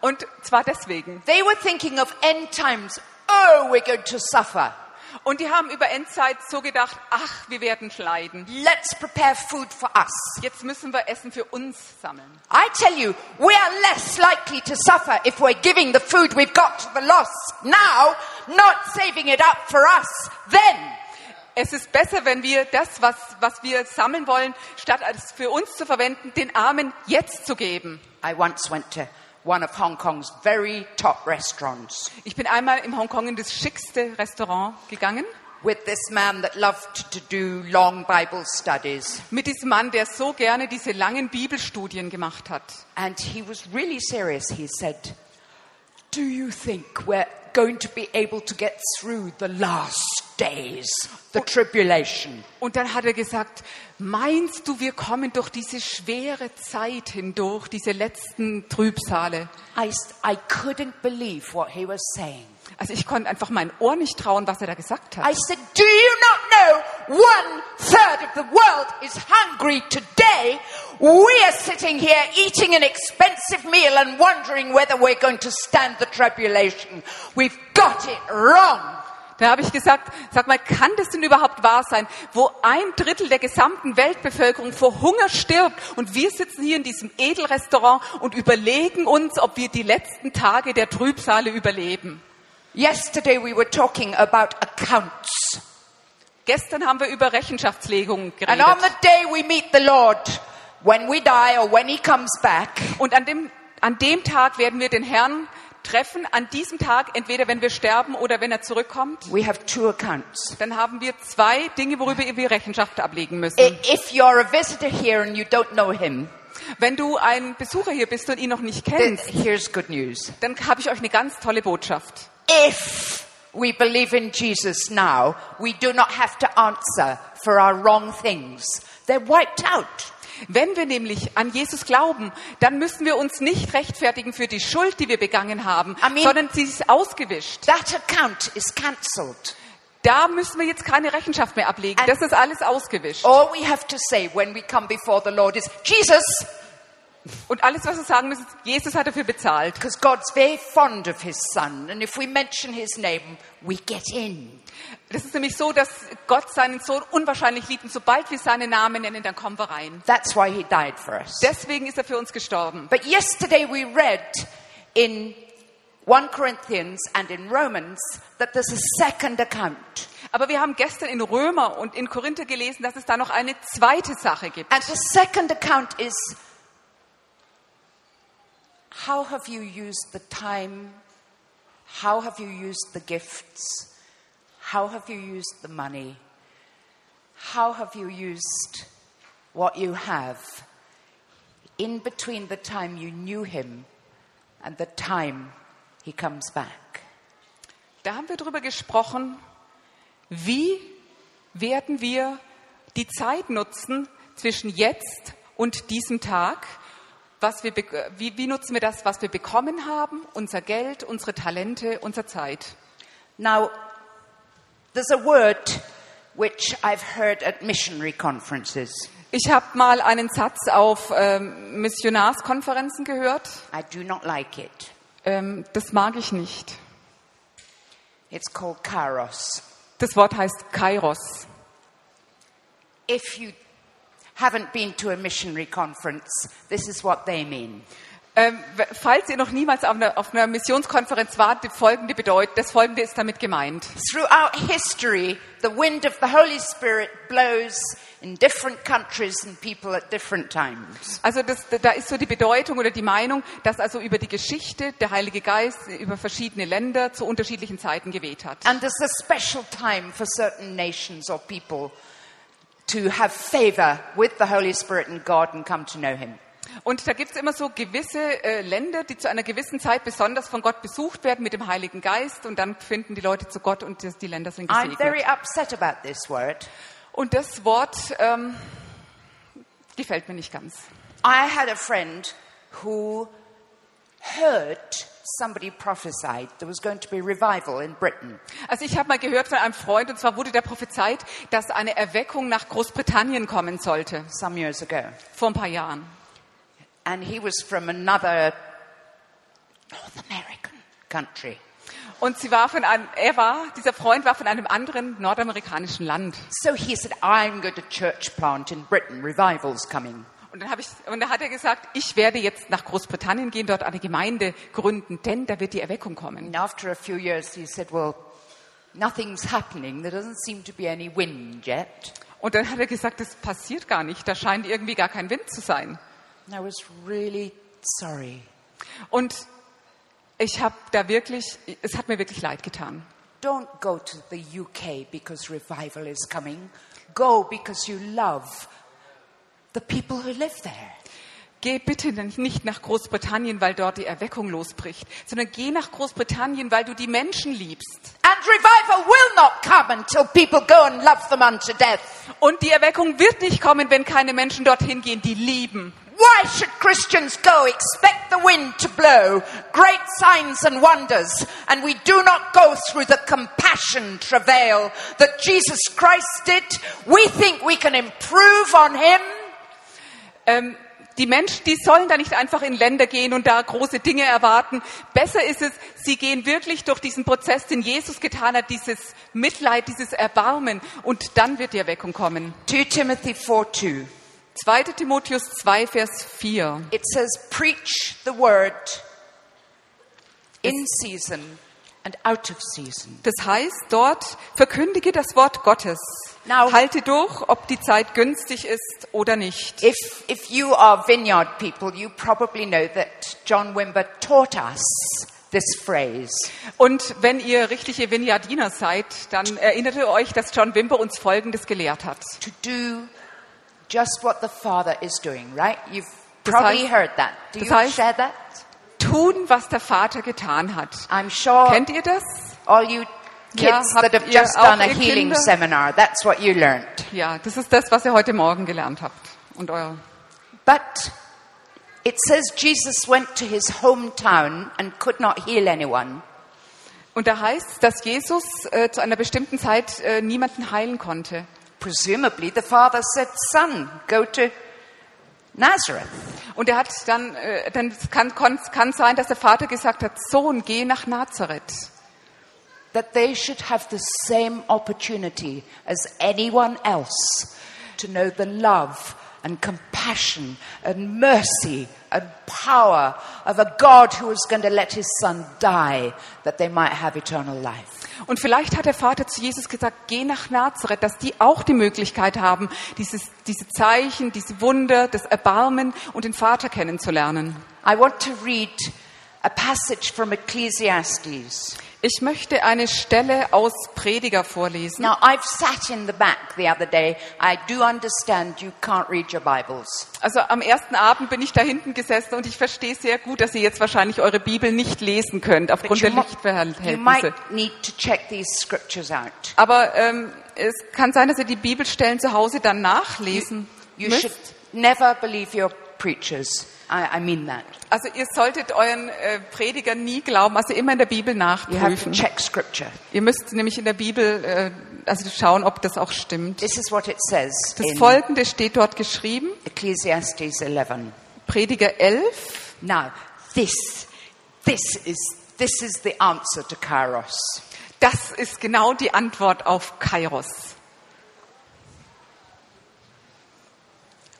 Und zwar deswegen. They were thinking of end times. Oh, we're going to suffer. Und die haben über Endzeit so gedacht, ach, wir werden leiden. Let's prepare food for us. Jetzt müssen wir Essen für uns sammeln. I tell you, we are less likely to suffer if we're giving the food we've got to the lost now, not saving it up for us then. Es ist besser, wenn wir das, was, was wir sammeln wollen, statt es für uns zu verwenden, den Armen jetzt zu geben. I once went to one of Hong Kong's very top restaurants Ich bin einmal im Hongkong in das schickste Restaurant gegangen with this man that loved to do long Bible studies. mit diesem Mann, der so gerne diese langen Bibelstudien gemacht hat. And he was really serious. He said, Do you think we're going to be able to get through the last days, the tribulation? Und dann hat er gesagt, meinst du, wir kommen durch diese schwere Zeit hindurch, diese letzten Trübsale? I, I couldn't believe what he was saying. Also ich konnte einfach mein Ohr nicht trauen, was er da gesagt I hat. said, Do you not know one third of the world is hungry today? We are sitting here eating an expensive meal and wondering whether we're going to stand the tribulation. We've got it wrong. Da habe ich gesagt, sag mal, kann das denn überhaupt wahr sein, wo ein Drittel der gesamten Weltbevölkerung vor Hunger stirbt und wir sitzen hier in diesem Edelrestaurant und überlegen uns, ob wir die letzten Tage der Trübsale überleben. Yesterday we were talking about accounts. Gestern haben wir über Rechenschaftslegung And geredet. on the day we meet the Lord, when we die or when he comes back, Und an dem, an dem Tag werden wir den Herrn treffen. An diesem Tag, entweder wenn wir sterben oder wenn er zurückkommt, we have two accounts. dann haben wir zwei Dinge, worüber wir Rechenschaft ablegen müssen. I- If you're a visitor here and you don't know him, Wenn du ein Besucher hier bist und ihn noch nicht kennst, here's good news. dann habe ich euch eine ganz tolle Botschaft. If we believe in Jesus now, we do not have to answer for our wrong things. They're wiped out. Wenn wir nämlich an Jesus glauben, dann müssen wir uns nicht rechtfertigen für die Schuld, die wir begangen haben, I mean- sondern sie ist ausgewischt. That account is cancelled. Da müssen wir jetzt keine Rechenschaft mehr ablegen. And- Das ist alles ausgewischt. All we have to say when we come before the Lord is, Jesus, Und alles, was wir sagen müssen, ist, Jesus hat dafür bezahlt. because God's very fond of his son, and if we mention his name, we get in. Das ist nämlich so, dass Gott seinen Sohn unwahrscheinlich liebt. Und sobald wir seinen Namen nennen, dann kommen wir rein. That's why he died for us. Deswegen ist er für uns gestorben. But yesterday we read in 1 Corinthians and in Romans that there's a second account. Aber wir haben gestern in Römer und in Korinther gelesen, dass es da noch eine zweite Sache gibt. And the second account is how have you used the time? How have you used the gifts? How have you used the money? How have you used what you have in between the time you knew him and the time he comes back? Da haben wir darüber gesprochen, wie werden wir die Zeit nutzen zwischen jetzt und diesem Tag. Was wir, wie, wie nutzen wir das, was wir bekommen haben, unser Geld, unsere Talente, unsere Zeit? Now, there's a word which I've heard at missionary conferences. Ich habe mal einen Satz auf ähm, Missionarskonferenzen gehört. I do not like it. Ähm, das mag ich nicht. It's called kairos. Das Wort heißt Kairos. If you haven't been to a missionary conference, this is what they mean. Ähm, falls ihr noch niemals auf einer, auf einer Missionskonferenz wart, die folgende bedeutet, das folgende ist damit gemeint. Throughout history, the wind of the Holy Spirit blows in different countries and people at different times. Also das, da ist so die Bedeutung oder die Meinung, dass also über die Geschichte der Heilige Geist über verschiedene Länder zu unterschiedlichen Zeiten geweht hat. And there's a special time for certain nations or people to have favor with the Holy Spirit and God and come to know Him. Und da gibt es immer so gewisse äh, Länder, die zu einer gewissen Zeit besonders von Gott besucht werden mit dem Heiligen Geist und dann finden die Leute zu Gott und das, die Länder sind I'm very gesegnet. upset about this word. Und das Wort ähm, gefällt mir nicht ganz. I had a friend who heard somebody prophesied there was going to be revival in Britain. Also ich habe mal gehört von einem Freund, und zwar wurde der prophezeit, dass eine Erweckung nach Großbritannien kommen sollte, some years ago. vor ein paar Jahren. And he was from another North American country. Und sie war von einem, er war, dieser Freund war von einem anderen nordamerikanischen Land. So he said, I'm going to church plant in Britain, revival's coming. Und dann ich, und da hat er gesagt, ich werde jetzt nach Großbritannien gehen, dort eine Gemeinde gründen, denn da wird die Erweckung kommen. And after a few years, he said, Well, nothing's happening. There doesn't seem to be any wind yet. Und dann hat er gesagt, das passiert gar nicht, da scheint irgendwie gar kein Wind zu sein. And I was really sorry. Und ich habe da wirklich, es hat mir wirklich leid getan. Don't go to the UK because revival is coming. Go because you love the people who live there. Geh bitte nicht nach Großbritannien, weil dort die Erweckung losbricht, sondern geh nach Großbritannien, weil du die Menschen liebst. And revival will not come until people go and love them unto death. Und die Erweckung wird nicht kommen, wenn keine Menschen dorthin gehen, die lieben. Why should Christians go? Expect the wind to blow, great signs and wonders, and we do not go through the compassion travail that Jesus Christ did. We think we can improve on him. Ähm, die Menschen, die sollen da nicht einfach in Länder gehen und da große Dinge erwarten. Besser ist es, sie gehen wirklich durch diesen Prozess, den Jesus getan hat, dieses Mitleid, dieses Erbarmen, und dann wird die Erweckung kommen. 2 Timothy 4 2. 2. Timotheus 2, Vers 4. It says, Preach the word in season and out of season. Das heißt dort, verkündige das Wort Gottes Now- Halte durch, ob die Zeit günstig ist oder nicht. If, if you are vineyard people, you probably know that John Wimber taught us this phrase. Und wenn ihr richtige Vineyardiner seid, dann erinnert ihr euch, dass John Wimber uns Folgendes gelehrt hat. To do just what the Father is doing, right? You've Das probably heißt- heard that. Do das you heißt- share that? Tun, was der Vater getan hat. I'm sure Kennt ihr das? all you Ja, kids habt that have just done a healing Kinder? seminar, that's what you learned. Ja, das ist das, was ihr heute Morgen gelernt habt. Und euer But it says Jesus went to his hometown and could not heal anyone. Und da heißt, dass Jesus äh, zu einer bestimmten Zeit äh, niemanden heilen konnte. Presumably, the father said, Son, go to Nazareth. Und er hat dann, äh, dann kann, kann sein, dass der Vater gesagt hat, Sohn, geh nach Nazareth. That they should have the same opportunity as anyone else to know the love and compassion and mercy and power of a God who was going to let his son die that they might have eternal life. Und vielleicht hat der Vater zu Jesus gesagt, geh nach Nazareth, dass die auch die Möglichkeit haben, dieses, diese Zeichen, diese Wunder, das Erbarmen und den Vater kennenzulernen. I want to read a passage from Ecclesiastes. Ich möchte eine Stelle aus Prediger vorlesen. Now, I've sat in the back the other day. I do understand you can't read your Bibles. Also am ersten Abend bin ich da hinten gesessen und ich verstehe sehr gut, dass ihr jetzt wahrscheinlich eure Bibel nicht lesen könnt aufgrund you, der you Lichtverhältnisse. might need to check these scriptures out. Aber ähm, es kann sein, dass ihr die Bibelstellen zu Hause dann nachlesen You müsst. should never believe your preachers. I, I mean that. Also ihr solltet euren äh, Prediger nie glauben, also immer in der Bibel You have to nachprüfen. check scripture. Ihr müsst nämlich in der Bibel äh, also schauen, ob das auch stimmt. This is what it says Das Folgende steht dort geschrieben, Ecclesiastes 11. Prediger 11. Now, this, this is, this is the answer to Kairos. Das ist genau die Antwort auf Kairos.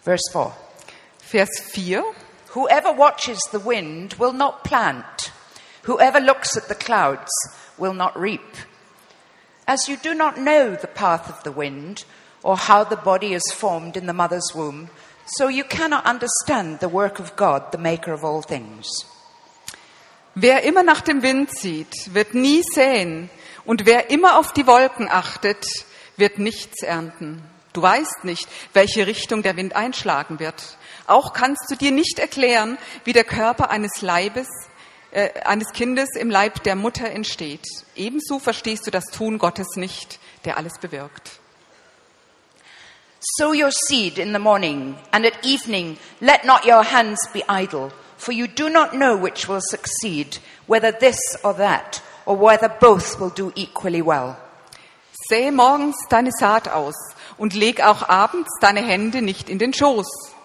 Verse 4. Vers 4. Whoever watches the wind will not plant. Whoever looks at the clouds will not reap. As you do not know the path of the wind or how the body is formed in the mother's womb, so you cannot understand the work of God, the maker of all things. Wer immer nach dem Wind sieht, wird nie säen. Und wer immer auf die Wolken achtet, wird nichts ernten. Du weißt nicht, welche Richtung der Wind einschlagen wird. Auch kannst du dir nicht erklären, wie der Körper eines Leibes, äh, eines Kindes im Leib der Mutter entsteht. Ebenso verstehst du das Tun Gottes nicht, der alles bewirkt. Sow your seed in the morning, and at evening let not your hands be idle, for you do not know which will succeed, whether this or that, or whether both will do equally well. Säe morgens deine Saat aus und leg auch abends deine Hände nicht in den Schoß.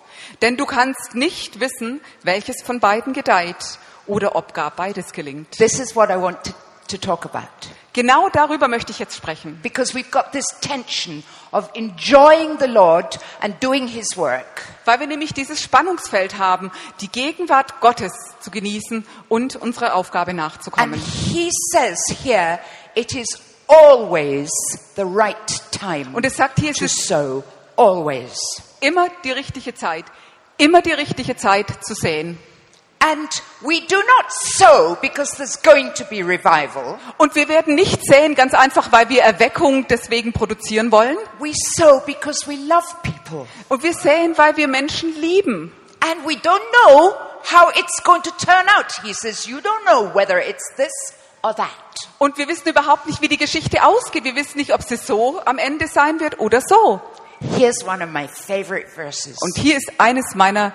Denn du kannst nicht wissen, welches von beiden gedeiht oder ob gar beides gelingt. This is what I want to, to talk about. Genau darüber möchte ich jetzt sprechen. Because we've got this tension of enjoying the Lord and doing His work, Weil wir nämlich dieses Spannungsfeld haben, die Gegenwart Gottes zu genießen und unserer Aufgabe and nachzukommen. He says here it is always the right time Und es sagt hier, es ist sow. Always. Immer die richtige Zeit, immer die richtige Zeit zu säen. And we do not sow because there's going to be revival. Und wir werden nicht säen, ganz einfach, weil wir Erweckung deswegen produzieren wollen. We sow because we love people. Und wir säen, weil wir Menschen lieben. And we don't know how it's going to turn out. He says, You don't know whether it's this or that. Und wir wissen überhaupt nicht, wie die Geschichte ausgeht. Wir wissen nicht, ob sie so am Ende sein wird oder so. Here's one of my favorite verses. Und hier ist eines meiner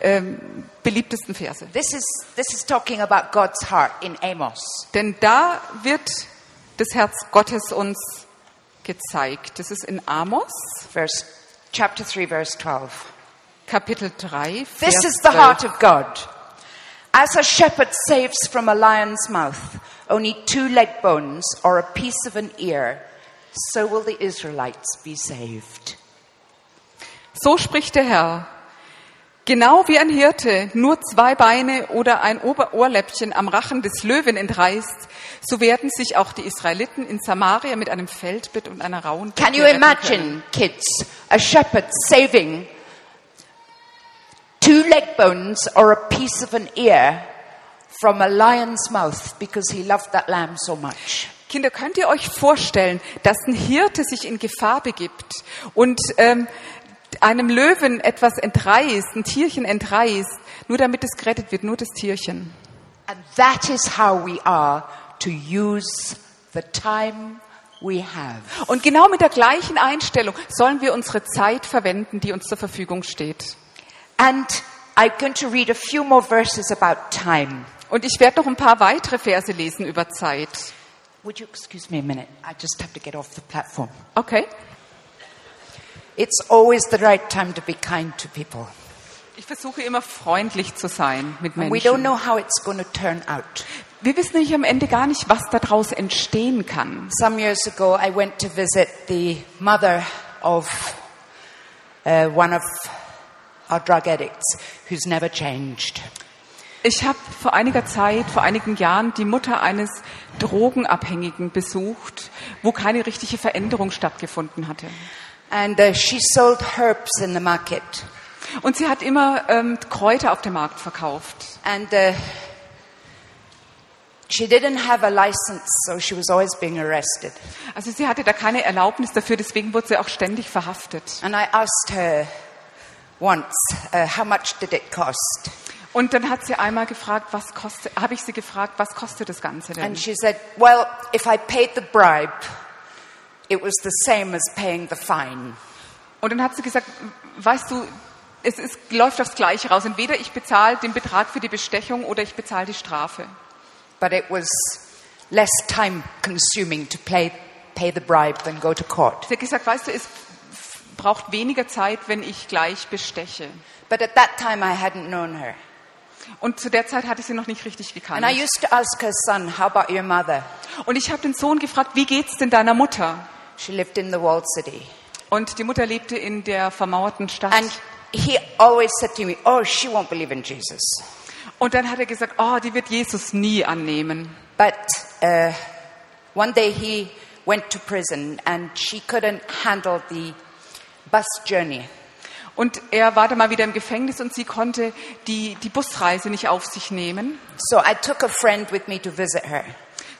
ähm, beliebtesten Verse. This is, this is talking about God's heart in Amos. Denn da wird das Herz Gottes uns gezeigt. Das ist in Amos, Verse, chapter 3, verse 12. Kapitel 3, Vers This is the heart of God. As a shepherd saves from a lion's mouth only two leg bones or a piece of an ear, so will the Israelites be saved. So spricht der Herr. Genau wie ein Hirte nur zwei Beine oder ein Oberohrläppchen am Rachen des Löwen entreißt, so werden sich auch die Israeliten in Samaria mit einem Feldbett und einer rauen Can you imagine, kids, a shepherd saving two leg bones or a piece of an ear from a lion's mouth because he loved that lamb so much? Kinder, könnt ihr euch vorstellen, dass ein Hirte sich in Gefahr begibt und ähm, einem Löwen etwas entreißt, ein Tierchen entreißt, nur damit es gerettet wird, nur das Tierchen. And that is how we are to use the time we have. Und genau mit der gleichen Einstellung sollen wir unsere Zeit verwenden, die uns zur Verfügung steht. And I'm going to read a few more verses about time. Und ich werde noch ein paar weitere Verse lesen über Zeit. Would you excuse me a minute? I just have to get off the platform. Okay? It's always the right time to be kind to people. Ich versuche immer freundlich zu sein mit And we don't Menschen. know how it's going to turn out. Wir wissen nämlich am Ende gar nicht, was daraus entstehen kann. Some years ago, I went to visit the mother of uh, one of our drug addicts who's never changed. Ich habe vor einiger Zeit, vor einigen Jahren, die Mutter eines Drogenabhängigen besucht, wo keine richtige Veränderung stattgefunden hatte. And uh, she sold herbs in the market. Und sie hat immer ähm, Kräuter auf dem Markt verkauft. And uh, she didn't have a license, so she was always being arrested. Also sie hatte da keine Erlaubnis dafür, deswegen wurde sie auch ständig verhaftet. And I asked her once, uh, how much did it cost? Und dann hat sie einmal gefragt, was kostet, habe ich sie gefragt, was kostet das Ganze denn? And she said, well, if I paid the bribe, it was the same as paying the fine. Und dann hat sie gesagt, weißt du, es ist, läuft aufs Gleiche raus. Entweder ich bezahle den Betrag für die Bestechung oder ich bezahle die Strafe. But it was less time consuming to pay, pay the bribe than go to court. Sie hat gesagt, weißt du, es braucht weniger Zeit, wenn ich gleich besteche. But at that time, I hadn't known her. Und zu der Zeit hatte ich sie noch nicht richtig gekannt. And I used to ask her son, how about your mother? Und ich habe den Sohn gefragt, wie geht's denn deiner Mutter? She lived in the walled city. Und die Mutter lebte in der vermauerten Stadt. And he always said to me, oh, she won't believe in Jesus. Und dann hat er gesagt, oh, die wird Jesus nie annehmen. But uh, one day he went to prison and she couldn't handle the bus journey. Und er war da mal wieder im Gefängnis und sie konnte die, die Busreise nicht auf sich nehmen. So I took a friend with me to visit her.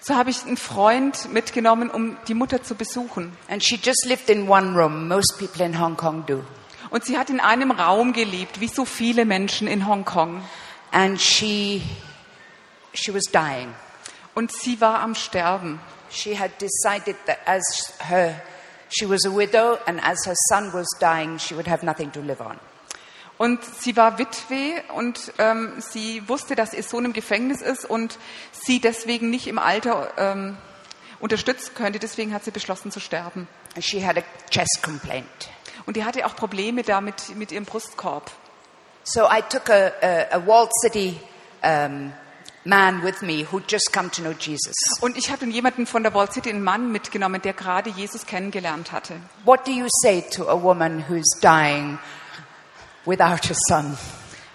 So habe ich einen Freund mitgenommen, um die Mutter zu besuchen. And she just lived in one room. Most people in Hong Kong do. Und sie hat in einem Raum gelebt, wie so viele Menschen in Hongkong. And she, she was dying. Und sie war am Sterben. She had decided that as her, she was a widow and as her son was dying, she would have nothing to live on. Und sie war Witwe und ähm, sie wusste, dass ihr Sohn im Gefängnis ist und sie deswegen nicht im Alter ähm, unterstützen könnte. Deswegen hat sie beschlossen zu sterben. She had a chest complaint. Und die hatte auch Probleme damit mit ihrem Brustkorb. So I took a, a, a walled city um, man with me who'd just come to know Jesus. Und ich hatte jemanden von der Wall City, einen Mann mitgenommen, der gerade Jesus kennengelernt hatte. What do you say to a woman who's dying without a son?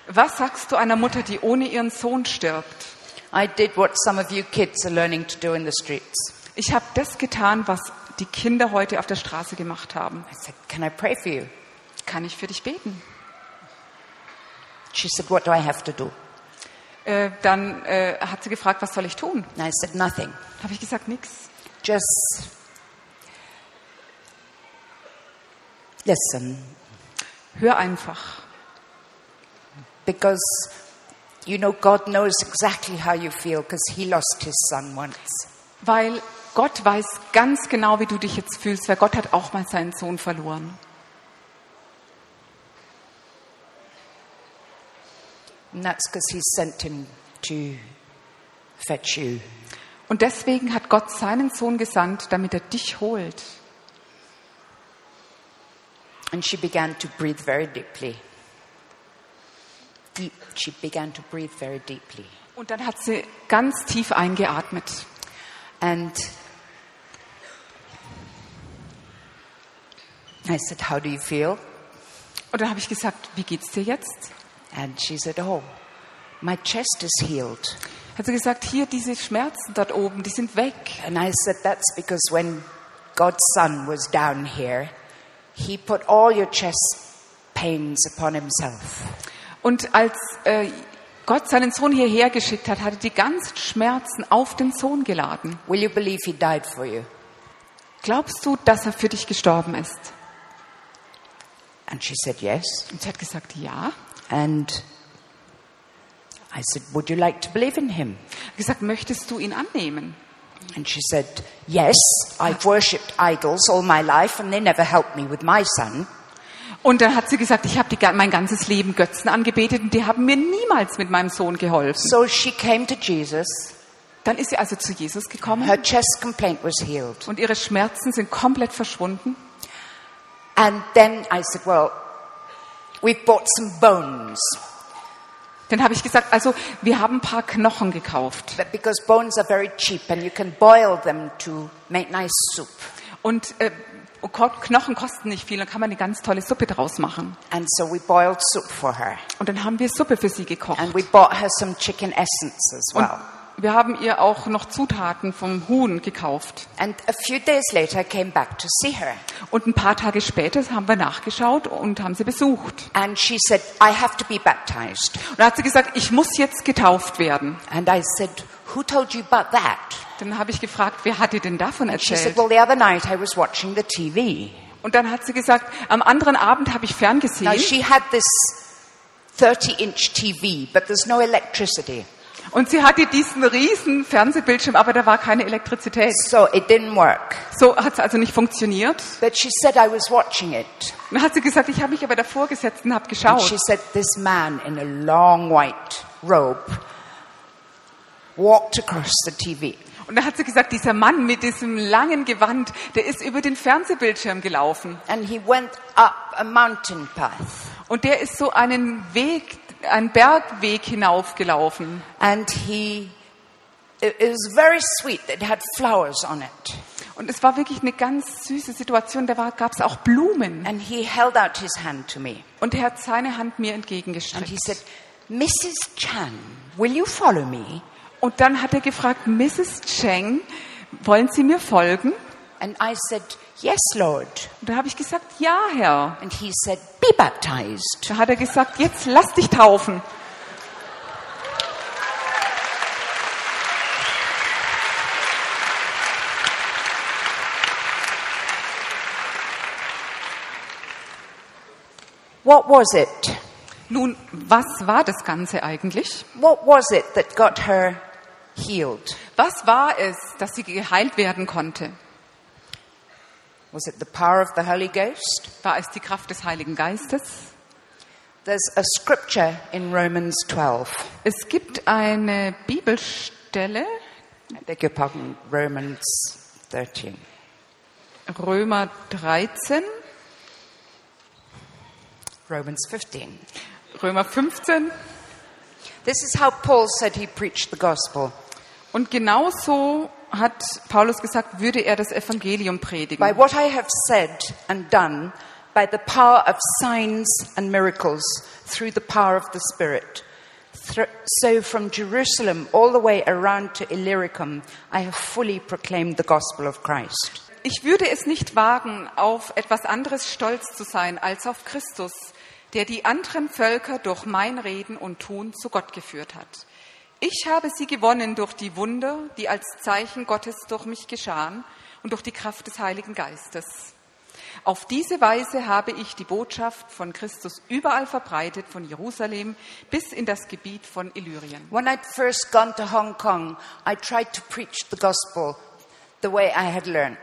Was sagst du einer Mutter, die ohne ihren Sohn stirbt? I did what some of you kids are learning to do in the streets. Ich habe das getan, was die Kinder heute auf der Straße gemacht haben. I said, Can I pray for you? Kann ich für dich beten? She said, What do I have to do? Äh, dann äh, hat sie gefragt, was soll ich tun? I said, Nothing. Habe ich gesagt, nix. Just listen. Hör einfach. Because you know, God knows exactly how you feel because He lost His son once. Weil Gott weiß ganz genau, wie du dich jetzt fühlst, weil Gott hat auch mal seinen Sohn verloren. And that's because He sent Him to fetch you. Und deswegen hat Gott seinen Sohn gesandt, damit er dich holt. And she began to breathe very deeply. Deep. She began to breathe very deeply. Und dann hat sie ganz tief eingeatmet. And I said, How do you feel? Und dann habe ich gesagt, wie geht's dir jetzt? And she said, Oh, my chest is healed. Hat sie gesagt, hier diese Schmerzen dort oben, die sind weg. And I said, That's because when God's Son was down here, he put all your chest pains upon himself. Und als äh, Gott seinen Sohn hierher geschickt hat, hat er die ganzen Schmerzen auf den Sohn geladen. Will you believe he died for you? Glaubst du, dass er für dich gestorben ist? And she said, Yes. Und sie hat gesagt, ja. And I said, Would you like to believe in him? Gesagt, möchtest du ihn annehmen? And she said, Yes, I've worshipped idols all my life and they never helped me with my son. Und dann hat sie gesagt, ich habe mein ganzes Leben Götzen angebetet und die haben mir niemals mit meinem Sohn geholfen. So she came to Jesus. Dann ist sie also zu Jesus gekommen Her chest complaint was healed. und ihre Schmerzen sind komplett verschwunden. And then I said, Well, we've bought some bones. Dann habe ich gesagt, also wir haben ein paar Knochen gekauft. But because bones are very cheap and you can boil them to make nice soup. Und äh, Ko- Knochen kosten nicht viel, dann kann man eine ganz tolle Suppe draus machen. And so we boiled soup for her. Und dann haben wir Suppe für sie gekocht. And we bought her some chicken essence as Und well. Wir haben ihr auch noch Zutaten vom Huhn gekauft. And a few days later, I came back to see her. Und ein paar Tage später haben wir nachgeschaut und haben sie besucht. And she said, I have to be baptized. Und dann hat sie gesagt, ich muss jetzt getauft werden. And I said, Who told you about that? Dann habe ich gefragt, wer hat dir denn davon She said, erzählt? Well, the other night I was watching the TV. Und dann hat sie gesagt, am anderen Abend habe ich Now, ferngesehen she had this 30 inch TV, but there's no electricity. Und sie hatte diesen riesen Fernsehbildschirm, aber da war keine Elektrizität. So it didn't work. So hat es also nicht funktioniert. But she said, I was watching it. Dann hat sie gesagt, ich habe mich aber davor gesetzt und habe And geschaut. she said, This man in a long white robe walked across the TV. Und dann hat sie gesagt, dieser Mann mit diesem langen Gewand, der ist über den Fernsehbildschirm gelaufen. And he went up a mountain path. Und der ist so einen Weg, einen Bergweg hinaufgelaufen. And he, it, was very sweet. It had flowers on it. Und es war wirklich eine ganz süße Situation. Da gab es auch Blumen. And he held out his hand to me. Und er hat seine Hand mir And entgegengestreckt. he said, Mrs. Chan, will you follow me? Und dann hat er gefragt, Mrs. Cheng, wollen Sie mir folgen? And I said, Yes, Lord. Und da habe ich gesagt, ja, Herr. And he said, Be baptized. Da hat er gesagt, jetzt lass dich taufen. What was it? Nun, was war das Ganze eigentlich? What was it that got her healed? Was war es, dass sie geheilt werden konnte? Was it the power of the Holy Ghost? War es die Kraft des Heiligen Geistes? There's a scripture in Romans 12. Es gibt eine Bibelstelle, I beg your pardon, Romans 13. Römer 13, Romans 15. Römer 15. This is how Paul said he preached the gospel. Und genauso hat Paulus gesagt, würde er das Evangelium predigen. By what I have said and done, by the power of signs and miracles, through the power of the Spirit. So from Jerusalem all the way around to Illyricum, I have fully proclaimed the gospel of Christ. Ich würde es nicht wagen, auf etwas anderes stolz zu sein als auf Christus, der die anderen Völker durch mein Reden und Tun zu Gott geführt hat. Ich habe sie gewonnen durch die Wunder, die als Zeichen Gottes durch mich geschahen und durch die Kraft des Heiligen Geistes. Auf diese Weise habe ich die Botschaft von Christus überall verbreitet, von Jerusalem bis in das Gebiet von Illyrien. When I'd first gone to Hong Kong, I tried to preach the gospel the way I had learned.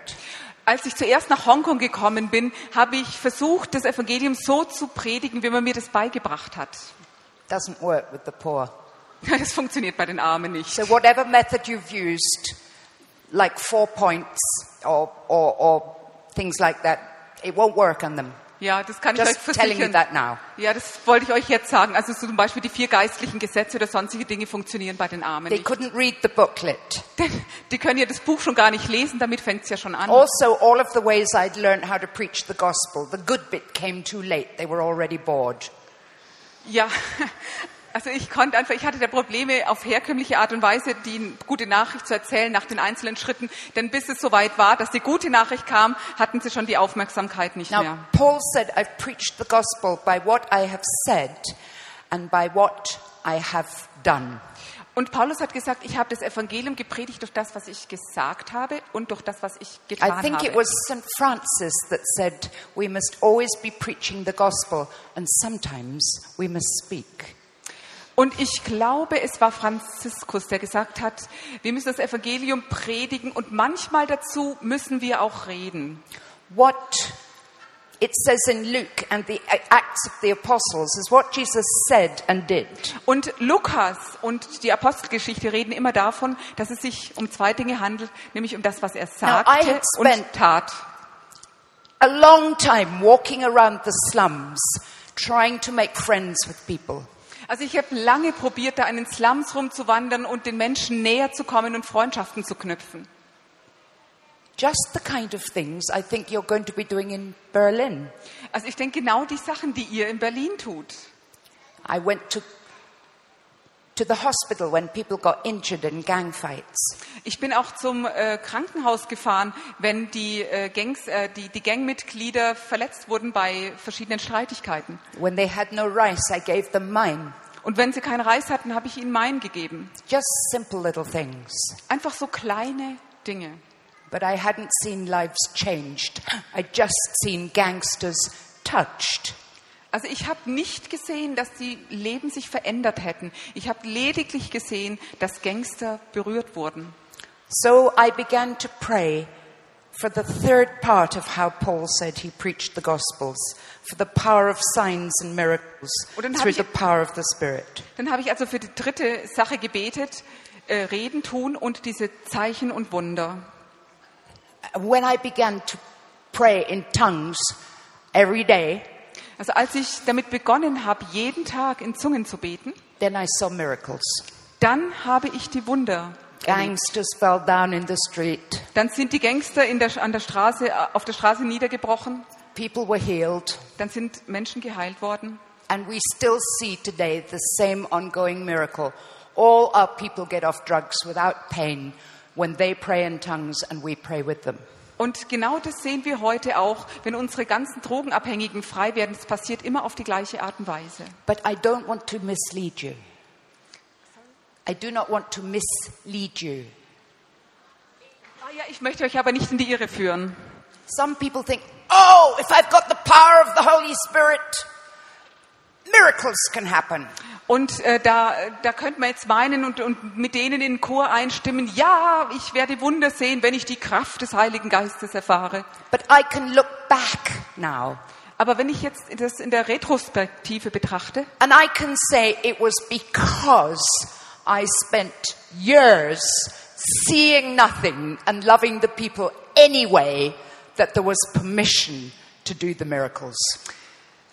Als ich zuerst nach Hongkong gekommen bin, habe ich versucht, das Evangelium so zu predigen, wie man mir das beigebracht hat. Doesn't work with the poor. Das funktioniert bei den Armen nicht. So whatever method you've used, like four points or, or, or things like that, it won't work on them. Ja, das kann ich Just euch telling you versichern. that now. Ja, das wollte ich euch jetzt sagen. Also so zum Beispiel die vier geistlichen Gesetze oder sonstige Dinge funktionieren bei den Armen They nicht. couldn't read the booklet. Denn die können ja das Buch schon gar nicht lesen, damit fängt es ja schon an. Also, all of the ways I'd learned how to preach the gospel, the good bit came too late. They were already bored. Ja, also ich konnte einfach, ich hatte da Probleme auf herkömmliche Art und Weise die gute Nachricht zu erzählen nach den einzelnen Schritten, denn bis es soweit war, dass die gute Nachricht kam, hatten sie schon die Aufmerksamkeit nicht Now, mehr. Paul said, I've preached the gospel by what I have said and by what I have done. Und Paulus hat gesagt, ich habe das Evangelium gepredigt durch das, was ich gesagt habe und durch das, was ich I getan think it habe. was St. Francis that said we must always be preaching the gospel and sometimes we must speak. Und ich glaube, es war Franziskus, der gesagt hat, wir müssen das Evangelium predigen und manchmal dazu müssen wir auch reden. What it says in Luke and the Acts of the Apostles is what Jesus said and did. Und Lukas und die Apostelgeschichte reden immer davon, dass es sich um zwei Dinge handelt, nämlich um das, was er sagte have und tat. A long time walking around the slums trying to make friends with people. Also ich habe lange probiert, da in den Slums rumzuwandern und den Menschen näher zu kommen und Freundschaften zu knüpfen. Just the kind of things I think you're going to be doing in Berlin. Also ich denke genau die Sachen, die ihr in Berlin tut. I went to to the hospital when people got injured in gang fights. Ich bin auch zum äh, Krankenhaus gefahren, wenn die, äh, Gangs, äh, die, die Gangmitglieder verletzt wurden bei verschiedenen Streitigkeiten. When they had no rice, I gave them mine. Und wenn sie keinen Reis hatten, habe ich ihnen meinen gegeben. Just simple little things. Einfach so kleine Dinge. But I hadn't seen lives changed. I'd just seen gangsters touched. Also ich habe nicht gesehen, dass die Leben sich verändert hätten. Ich habe lediglich gesehen, dass Gangster berührt wurden. So I began to pray for the third part of how Paul said he preached the Gospels, for the power of signs and miracles through habe ich- the power of the Spirit. Dann habe ich also für die dritte Sache gebetet, äh, reden, tun und diese Zeichen und Wunder. When I began to pray in tongues every day, Also als ich damit begonnen habe, jeden Tag in Zungen zu beten, then I saw miracles. dann habe ich die Wunder. Gangsters fell down in the street. Dann sind die Gangster in der, an der Straße, äh, auf der Straße niedergebrochen. People were healed. Dann sind Menschen geheilt worden. And we still see today the same ongoing miracle. All our people get off drugs without pain when they pray in tongues and we pray with them. Und genau das sehen wir heute auch, wenn unsere ganzen Drogenabhängigen frei werden. Es passiert immer auf die gleiche Art und Weise. But I don't want to mislead you. I do not want to mislead you. Ah ja, ich möchte euch aber nicht in die Irre führen. Some people think, oh, if I've got the power of the Holy Spirit, miracles can happen. Und äh, da, da könnte man jetzt meinen und, und mit denen in den Chor einstimmen, ja, ich werde Wunder sehen, wenn ich die Kraft des Heiligen Geistes erfahre. But I can look back now Aber wenn ich jetzt das in der Retrospektive betrachte, and I can say it was because I spent years seeing nothing and loving the people anyway that there was permission to do the miracles.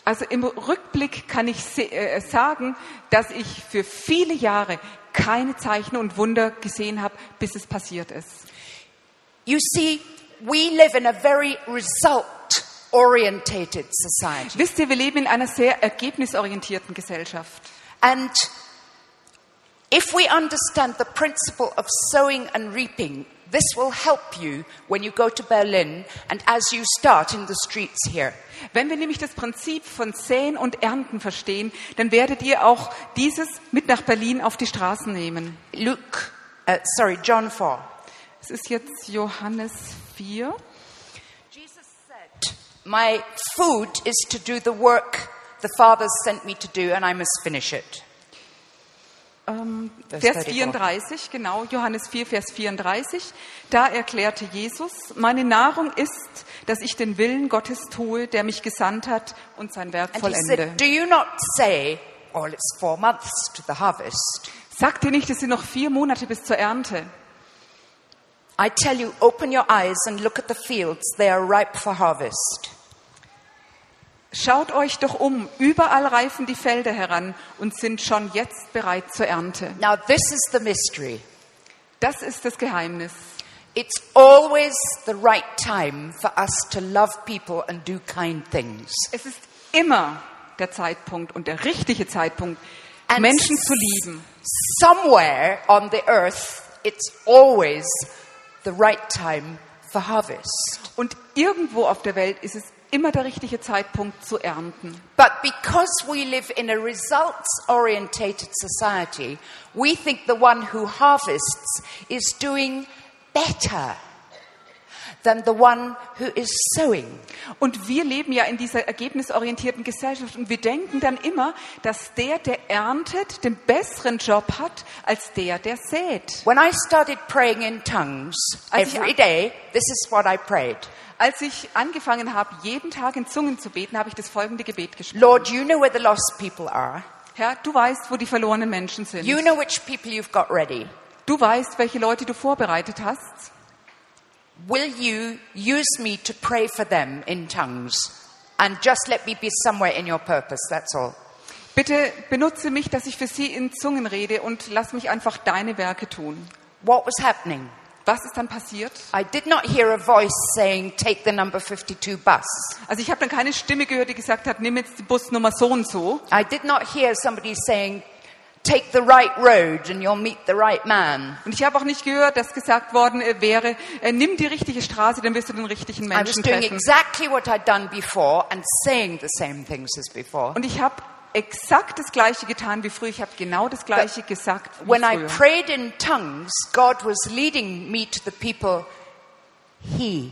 Also im Rückblick kann ich äh, sagen, dass ich für viele Jahre keine Zeichen und Wunder gesehen habe, bis es passiert ist. You see, we live in a very result orientated society. Wisst ihr, wir leben in einer sehr ergebnisorientierten Gesellschaft. And if we understand the principle of sowing and reaping, this will help you when you go to Berlin and as you start in the streets here. Wenn wir nämlich das Prinzip von Säen und Ernten verstehen, dann werdet ihr auch dieses mit nach Berlin auf die Straßen nehmen. Luke, uh, sorry, John 4. Es ist jetzt Johannes 4. Jesus said, My food is to do the work the Father sent me to do, and I must finish it. Ähm, Vers Vers 34. 34, genau, Johannes 4, Vers 34. Da erklärte Jesus, meine Nahrung ist, dass ich den Willen Gottes tue, der mich gesandt hat und sein Werk vollende. Do you not say, Oh, it's four months to the harvest? Sagt ihr nicht, es sind noch vier Monate bis zur Ernte? I tell you, open your eyes and look at the fields, they are ripe for harvest. Schaut euch doch um, überall reifen die Felder heran und sind schon jetzt bereit zur Ernte. Now, this is the mystery. Das ist das Geheimnis. It's always the right time for us to love people and do kind things. Es ist immer der Zeitpunkt und der richtige Zeitpunkt, And Menschen zu lieben. Somewhere on the earth, it's always the right time for harvest. Und irgendwo auf der Welt ist es immer der richtige Zeitpunkt zu ernten. But because we live in a results orientated society, we think the one who harvests is doing better than the one who is sowing. Und wir leben ja in dieser ergebnisorientierten Gesellschaft und wir denken dann immer, dass der, der erntet, den besseren Job hat als der, der sät. When I started praying in tongues every day, this is what I prayed. Als ich angefangen habe, jeden Tag in Zungen zu beten, habe ich das folgende Gebet gesprochen. Lord, you know where the lost people are. Herr, du weißt, wo die verlorenen Menschen sind. You know which people you've got ready. Du weißt, welche Leute du vorbereitet hast. Will you use me to pray for them in tongues? And just let me be somewhere in your purpose, that's all. Bitte benutze mich, dass ich für sie in Zungen rede und lass mich einfach deine Werke tun. What was happening? Was ist dann passiert? I did not hear a voice saying, Take the number 52 bus. Also ich habe dann keine Stimme gehört, die gesagt hat, nimm jetzt die Busnummer so und so. I did not hear somebody saying, Take the right road and you'll meet the right man. Und ich habe auch nicht gehört, dass gesagt worden äh, wäre, äh, nimm die richtige Straße, dann wirst du den richtigen I was Menschen doing treffen. exactly what I'd done before and saying the same things as before. Und ich habe exakt das Gleiche getan wie früher. Ich habe genau das Gleiche gesagt wie When I früher. prayed in tongues, God was leading me to the people He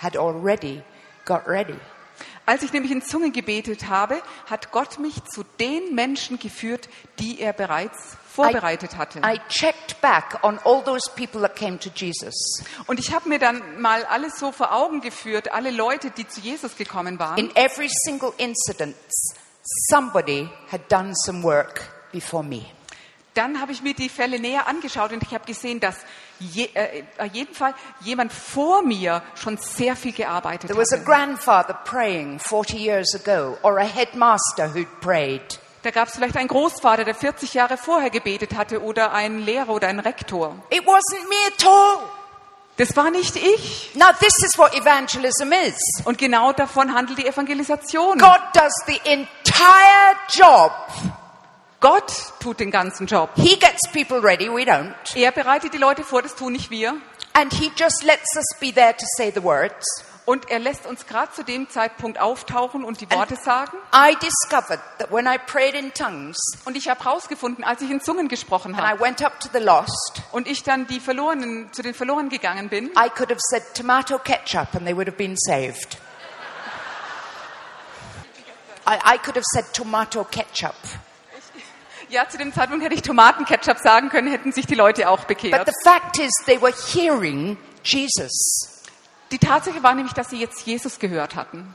had already got ready. Als ich nämlich in Zungen gebetet habe, hat Gott mich zu den Menschen geführt, die er bereits vorbereitet hatte. I checked back on all those people that came to Jesus. Und ich habe mir dann mal alles so vor Augen geführt, alle Leute, die zu Jesus gekommen waren. In every single incident, somebody had done some work before me. Dann habe ich mir die Fälle näher angeschaut und ich habe gesehen, dass je, äh, auf jeden Fall jemand vor mir schon sehr viel gearbeitet There was a grandfather praying 40 years ago, or a headmaster who'd prayed. Da gab es vielleicht einen Großvater, der 40 Jahre vorher gebetet hatte oder einen Lehrer oder einen Rektor. It wasn't me at all. Das war nicht ich. Now, this is what evangelism is. Und genau davon handelt die Evangelisation. God does the entire job. Gott tut den ganzen Job. He gets people ready, we don't. Er bereitet die Leute vor, das tun nicht wir. And He just lets us be there to say the words. Und er lässt uns gerade zu dem Zeitpunkt auftauchen und die Worte sagen. I discovered that when I prayed in tongues Und ich habe herausgefunden, als ich in Zungen gesprochen and I habe went up to the lost, und ich dann die Verlorenen, zu den Verlorenen gegangen bin, I could have said tomato ketchup and they would have been saved. I, I could have said tomato ketchup. ja, zu dem Zeitpunkt hätte ich Tomatenketchup sagen können, hätten sich die Leute auch But bekehrt. the fact is, they were hearing Jesus. Die Tatsache war nämlich, dass sie jetzt Jesus gehört hatten.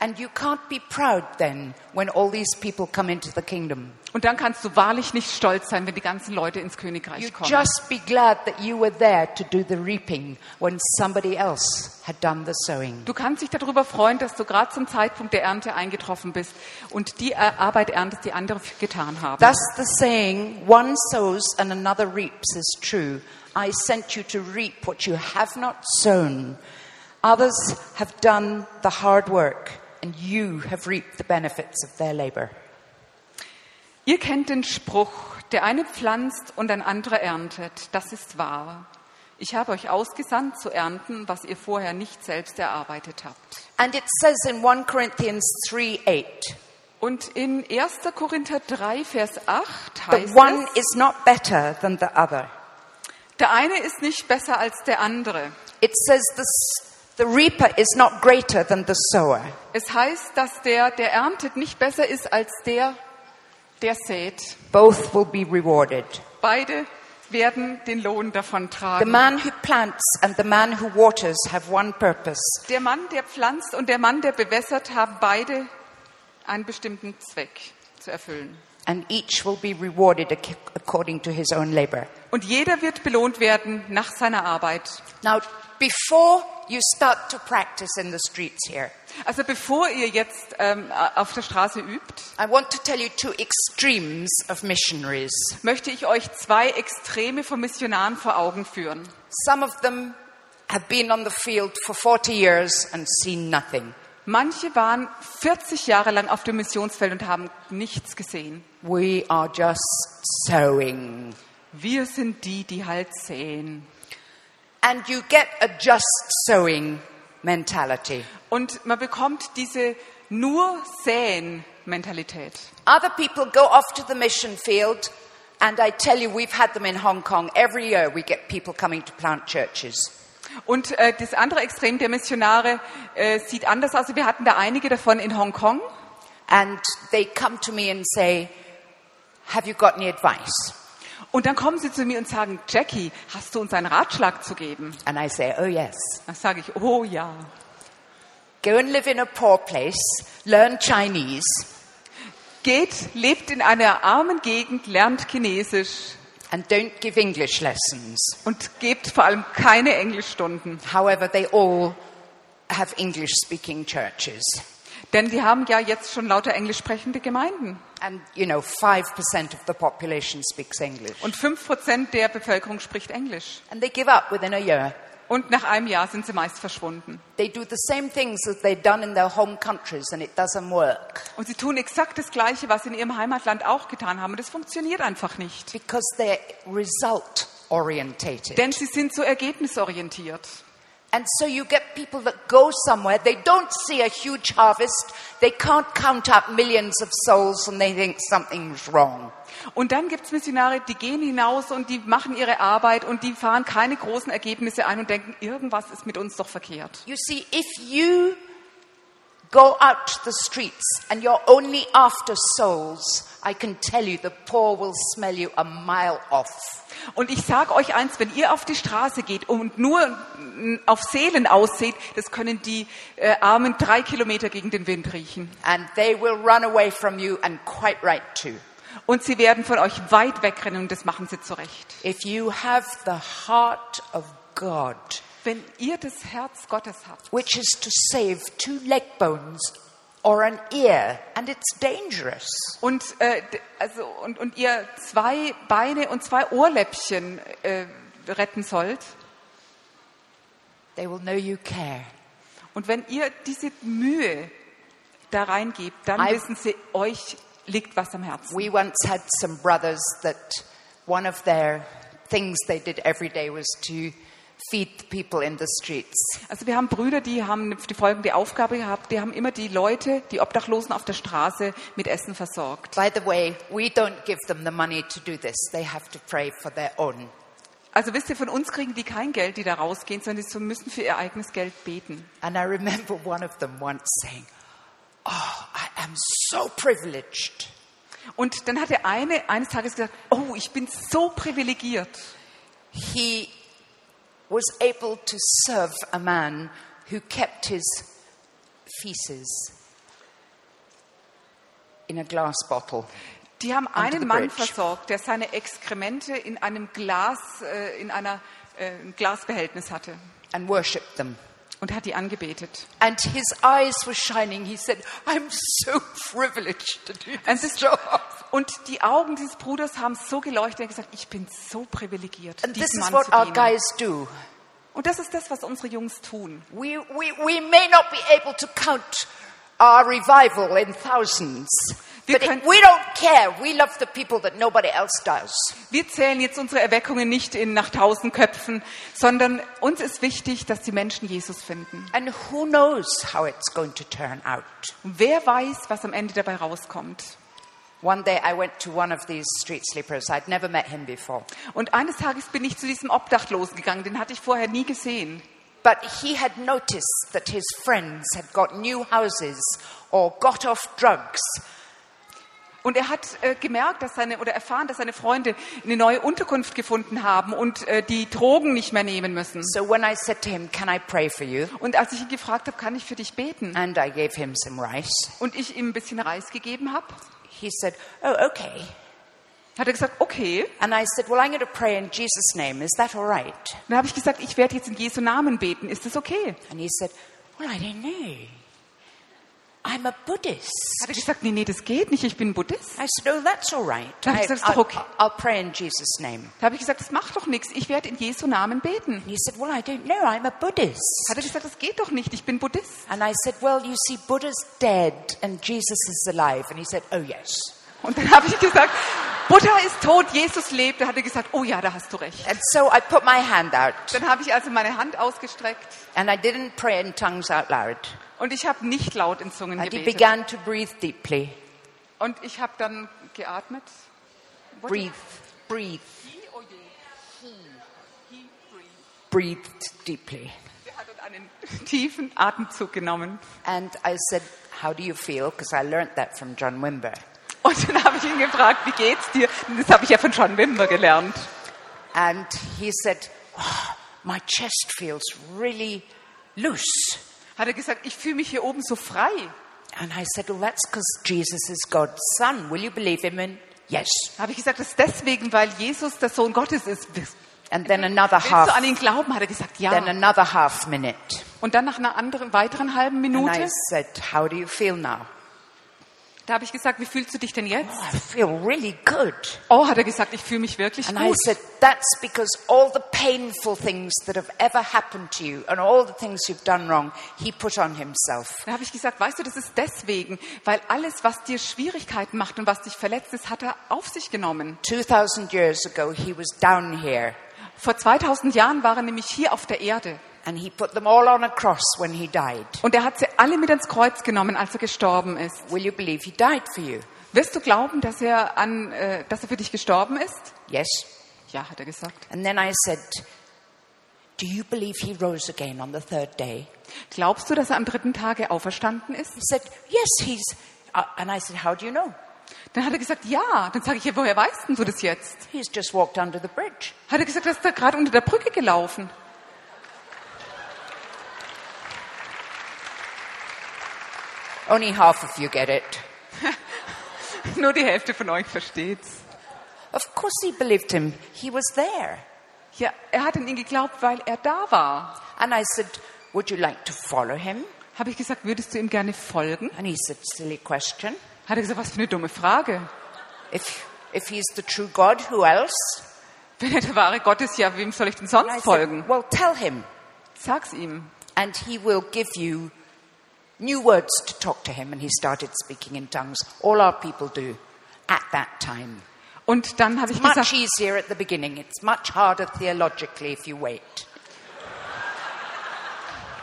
And you can't be proud then when all these people come into the kingdom. Und dann kannst du wahrlich nicht stolz sein, wenn die ganzen Leute ins You Königreich kommen. just be glad that you were there to do the reaping when somebody else had done the sowing. Du kannst dich darüber freuen, dass du gerade zum Zeitpunkt der Ernte eingetroffen bist und die äh, Arbeit erntest, die andere getan haben. Thus, the saying, one sows and another reaps, is true. I sent you to reap what you have not sown. Others have done the hard work, and you have reaped the benefits of their labor. Ihr kennt den Spruch, der eine pflanzt und ein anderer erntet. Das ist wahr. Ich habe euch ausgesandt zu ernten, was ihr vorher nicht selbst erarbeitet habt. And it says in 1 Corinthians 3 8, Und in 1. Korinther 3, Vers 8 that heißt one es, is not better than the other. der eine ist nicht besser als der andere. It says the, the reaper is not greater than the sower. Es heißt, dass der, der erntet, nicht besser ist als der, der sät. Both will be rewarded. Beide werden den Lohn davon The tragen. man who plants and the man who waters have one purpose. Der Mann, der pflanzt und der Mann, der bewässert, haben beide einen bestimmten Zweck zu erfüllen. and each will be rewarded ac- according to his own labor. Und jeder wird belohnt werden nach seiner Arbeit. Now, before you start to practice in the streets here, Also bevor ihr jetzt ähm, auf der Straße übt, I want to tell you two extremes of missionaries. möchte ich euch zwei Extreme von Missionaren vor Augen führen. Some of them have been on the field for 40 years and seen nothing. Manche waren 40 Jahre lang auf dem Missionsfeld und haben nichts gesehen. We are just sowing. Wir sind die, die halt säen. And you get a just sowing mentality. Und man bekommt diese nur säen Mentalität. Other people go off to the mission field, and I tell you, we've had them in Hong Kong. Every year we get people coming to plant churches. Und äh, das andere Extrem der Missionare äh, sieht anders aus. Wir hatten da einige davon in Hongkong. And they come to me and say, Have you got any advice? Und dann kommen sie zu mir und sagen, Jackie, hast du uns einen Ratschlag zu geben? And I say, Oh, yes. Dann sage ich, oh ja. Go and live in a poor place, learn Chinese, Geht, lebt in einer armen Gegend, lernt Chinesisch and don't give English lessons. und gebt vor allem keine Englischstunden. However, they all have English speaking churches. Denn die haben ja jetzt schon lauter englisch sprechende Gemeinden. And, you know, 5% of the population speaks English. Und 5% der Bevölkerung spricht Englisch. And they give up within a year. Und nach einem Jahr sind sie meist verschwunden. Und sie tun exakt das Gleiche, was sie in ihrem Heimatland auch getan haben. Und das funktioniert einfach nicht. because they're result orientated. Denn sie sind so ergebnisorientiert. And so you get people that go somewhere, they don't see a huge harvest, they can't count up millions of souls, and they think something's wrong. Und dann gibt's Missionare, die gehen hinaus und die machen ihre Arbeit und die fahren keine großen Ergebnisse ein und denken, irgendwas ist mit uns doch verkehrt. You see, if you go out to the streets and you're only after souls, I can tell you the poor will smell you a mile off. Und ich sage euch eins, wenn ihr auf die Straße geht und nur auf Seelen ausseht, das können die äh, Armen drei Kilometer gegen den Wind riechen. And they will run away from you, and quite right too. Und sie werden von euch weit wegrennen und das machen sie zurecht. If you have the heart of God, Wenn ihr das Herz Gottes habt, which is to save two leg bones or an ear, and it's dangerous. und, äh, also, und, und ihr zwei Beine und zwei Ohrläppchen äh, retten sollt, They will know you care. und wenn ihr diese Mühe da reingebt, dann I- wissen sie, euch liegt was am Herzen. We once had some brothers that one of their things they did every day was to feed people in the streets. Also wir haben Brüder, die haben die folgende Aufgabe gehabt, die haben immer die Leute, die Obdachlosen auf der Straße mit Essen versorgt. By the way, we don't give them the money to do this. They have to pray for their own. Also wisst ihr, von uns kriegen die kein Geld, die da rausgehen, sondern die müssen für ihr eigenes Geld beten. And I remember one of them once saying, Oh, I am so privileged. Und dann hat der eine eines Tages gesagt, oh, ich bin so privilegiert. He was able to serve a man who kept his feces in a glass bottle. Die haben einen Mann versorgt, der seine Exkremente in einem Glas, äh, in einer äh, Glasbehältnis hatte and worshipped them. und hat die angebetet. And his eyes were shining. He said, I'm so privileged to do Und, this job. Und die Augen dieses Bruders haben so geleuchtet, er hat gesagt, ich bin so privilegiert, And this is Mann what our guys do. Und das ist das, was unsere Jungs tun. We, we, we may not be able to count our revival in thousands, Wir können- we don't care. We love the people that nobody else does. Wir zählen jetzt unsere Erweckungen nicht in nach tausend Köpfen, sondern uns ist wichtig, dass die Menschen Jesus finden. And who knows how it's going to turn out? Und wer weiß, was am Ende dabei rauskommt. One day I went to one of these street sleepers. I'd never met him before. Und eines Tages bin ich zu diesem Obdachlosen gegangen, den hatte ich vorher nie gesehen. But he had noticed that his friends had got new houses or got off drugs. Und er hat äh, gemerkt, dass seine oder erfahren, dass seine Freunde eine neue Unterkunft gefunden haben und äh, die Drogen nicht mehr nehmen müssen. So when I said to him, Can I pray for you? Und als ich ihn gefragt habe, kann ich für dich beten? And I gave him some rice, Und ich ihm ein bisschen Reis gegeben habe, he said, Oh, okay. hat er gesagt, okay. And I said, Well, I'm going to pray in Jesus' name. Is that all right? Dann habe ich gesagt, ich werde jetzt in Jesu Namen beten. Ist das okay? And he said, Well, I don't know. I'm a Buddhist. Hat er gesagt, nee, nee, das geht nicht, ich bin Buddhist. I said, Oh, that's all right. Da hab ich gesagt, I'll, okay. I'll pray in Jesus' name. Da habe ich gesagt, das macht doch nichts, ich werde in Jesu Namen beten. And he said, Well, I don't know. I'm a Buddhist. Hat er gesagt, das geht doch nicht, ich bin Buddhist. And I said, Well, you see, Buddha's dead and Jesus is alive. And he said, Oh, yes. Und dann habe ich gesagt, Buddha ist tot, Jesus lebt. Da hat er gesagt, oh ja, da hast du recht. And so I put my hand out Dann habe ich also meine Hand ausgestreckt and I didn't pray in tongues out loud. Und ich habe nicht laut in Zungen And he began to breathe deeply. Und ich habe dann geatmet. What Breathe, breathe, He, oh je. He, he breathed. breathed deeply. Er hat dann einen tiefen Atemzug genommen. And I said, How do you feel? Because I learnt that from John Wimber. Und dann habe ich ihn gefragt, wie geht's dir? Das habe ich ja von John Wimber gelernt. And he said, oh, My chest feels really loose. Hat er gesagt, ich fühle mich hier oben so frei. And I said, Well, that's because Jesus is God's son. Will you believe him? And yes. Habe ich gesagt, das ist deswegen, weil Jesus der Sohn Gottes ist. Willst And then another du half, an ihn glauben? Hat er gesagt, ja. then another half minute. Und dann nach einer anderen, weiteren halben And I Minute, said, How do you feel now? Da habe ich gesagt, wie fühlst du dich denn jetzt? I feel really good. Oh, hat er gesagt, ich fühle mich wirklich And I gut. said, That's because all the painful things that have ever happened to you and all the things you've done wrong, he put on himself. Da habe ich gesagt, weißt du, das ist deswegen, weil alles, was dir Schwierigkeiten macht und was dich verletzt ist, hat er auf sich genommen. 2000 years ago, he was down here Vor 2000 Jahren war er nämlich hier auf der Erde. And he put them all on a cross when he died. Und er hat sie alle mit ins Kreuz genommen, als er gestorben ist. Will you believe he died for you? Wirst du glauben, dass er, an, äh, dass er für dich gestorben ist? Yes. Ja, hat er gesagt. And then I said, Do you believe he rose again on the third day? Glaubst du, dass er am dritten Tage auferstanden ist? He said, Yes, he's. Uh, and I said, How do you know? Dann hat er gesagt, ja. Dann sage ich, ja, woher weißt denn du das jetzt? He's just walked under the bridge. Hat er gesagt, er ist da gerade unter der Brücke gelaufen. Only half of you get it. Nur die Hälfte von euch versteht's. Of course he believed him. He was there. Ja, er hat an ihn geglaubt, weil er da war. And I said, Would you like to follow him? Habe ich gesagt, würdest du ihm gerne folgen? And he said, Silly question. Hat er gesagt, was für eine dumme Frage. If, if he's the true God, who else? Wenn er der wahre Gott ist, ja, wem soll ich denn sonst folgen? said, Well, tell him. Sag's ihm. And he will give you new words to talk to him. And he started speaking in tongues. All our people do at that time. Und dann habe ich Much gesagt, easier at the beginning. It's much harder theologically if you wait.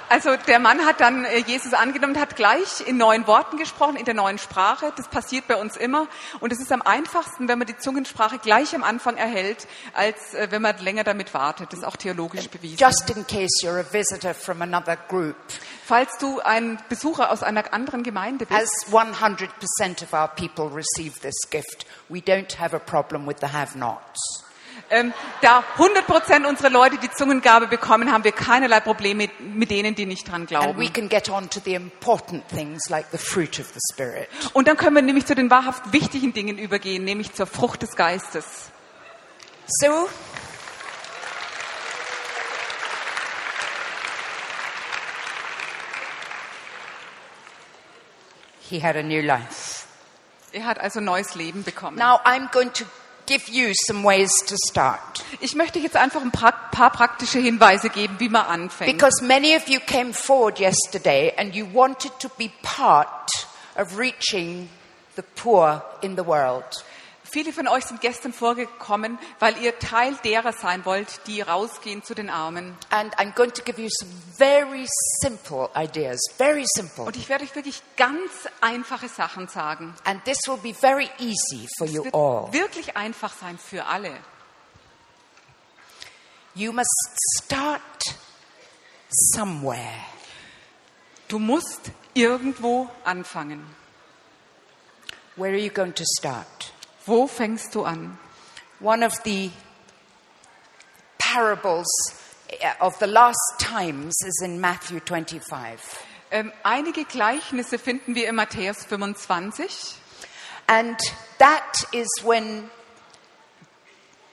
Also der Mann hat dann äh, Jesus angenommen, hat gleich in neuen Worten gesprochen, in der neuen Sprache. Das passiert bei uns immer. Und es ist am einfachsten, wenn man die Zungensprache gleich am Anfang erhält, als äh, wenn man länger damit wartet. Das ist auch theologisch bewiesen. Just in case you're a visitor from another group, Falls du ein Besucher aus einer anderen Gemeinde bist, as 100% of our people receive this gift, we don't have a problem with the have-nots. Ähm, da 100 Prozent unserer Leute die Zungengabe bekommen, haben wir keinerlei Probleme mit, mit denen, die nicht dran glauben. can get on to the important things like the fruit of the Spirit. Und dann können wir nämlich zu den wahrhaft wichtigen Dingen übergehen, nämlich zur Frucht des Geistes. So, he had a new life. Er hat also neues Leben bekommen. Now, I'm going to give you some ways to start. Ich möchte jetzt einfach ein pra paar praktische Hinweise geben, wie man anfängt. Because many of you came forward yesterday and you wanted to be part of reaching the poor in the world. Viele von euch sind gestern vorgekommen, weil ihr Teil derer sein wollt, die rausgehen zu den Armen. And I'm going to give you some very simple ideas, very simple. Und ich werde euch wirklich ganz einfache Sachen sagen. And this will be very easy for you wird all. wirklich einfach sein für alle. You must start somewhere. Du musst irgendwo anfangen. Where are you going to start? Wo fängst du an? One of the parables uh, of the last times is in Matthew 25. Ähm, einige Gleichnisse finden wir in Matthäus 25. And that is when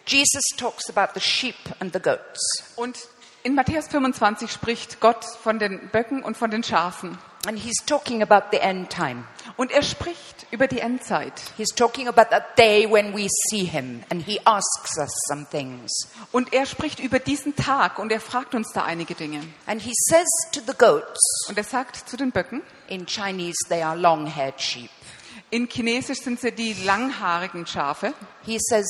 Jesus talks about the sheep and the goats. Und In Matthäus 25 spricht Gott von den Böcken und von den Schafen. And he's talking about the end time. Und er spricht über die Endzeit. He's talking about that day when we see him and he asks us some things. Und er spricht über diesen Tag und er fragt uns da einige Dinge. And he says to the goats, Und er sagt zu den Böcken, in Chinese they are long haired sheep, in Chinesisch sind sie die langhaarigen Schafe, he says,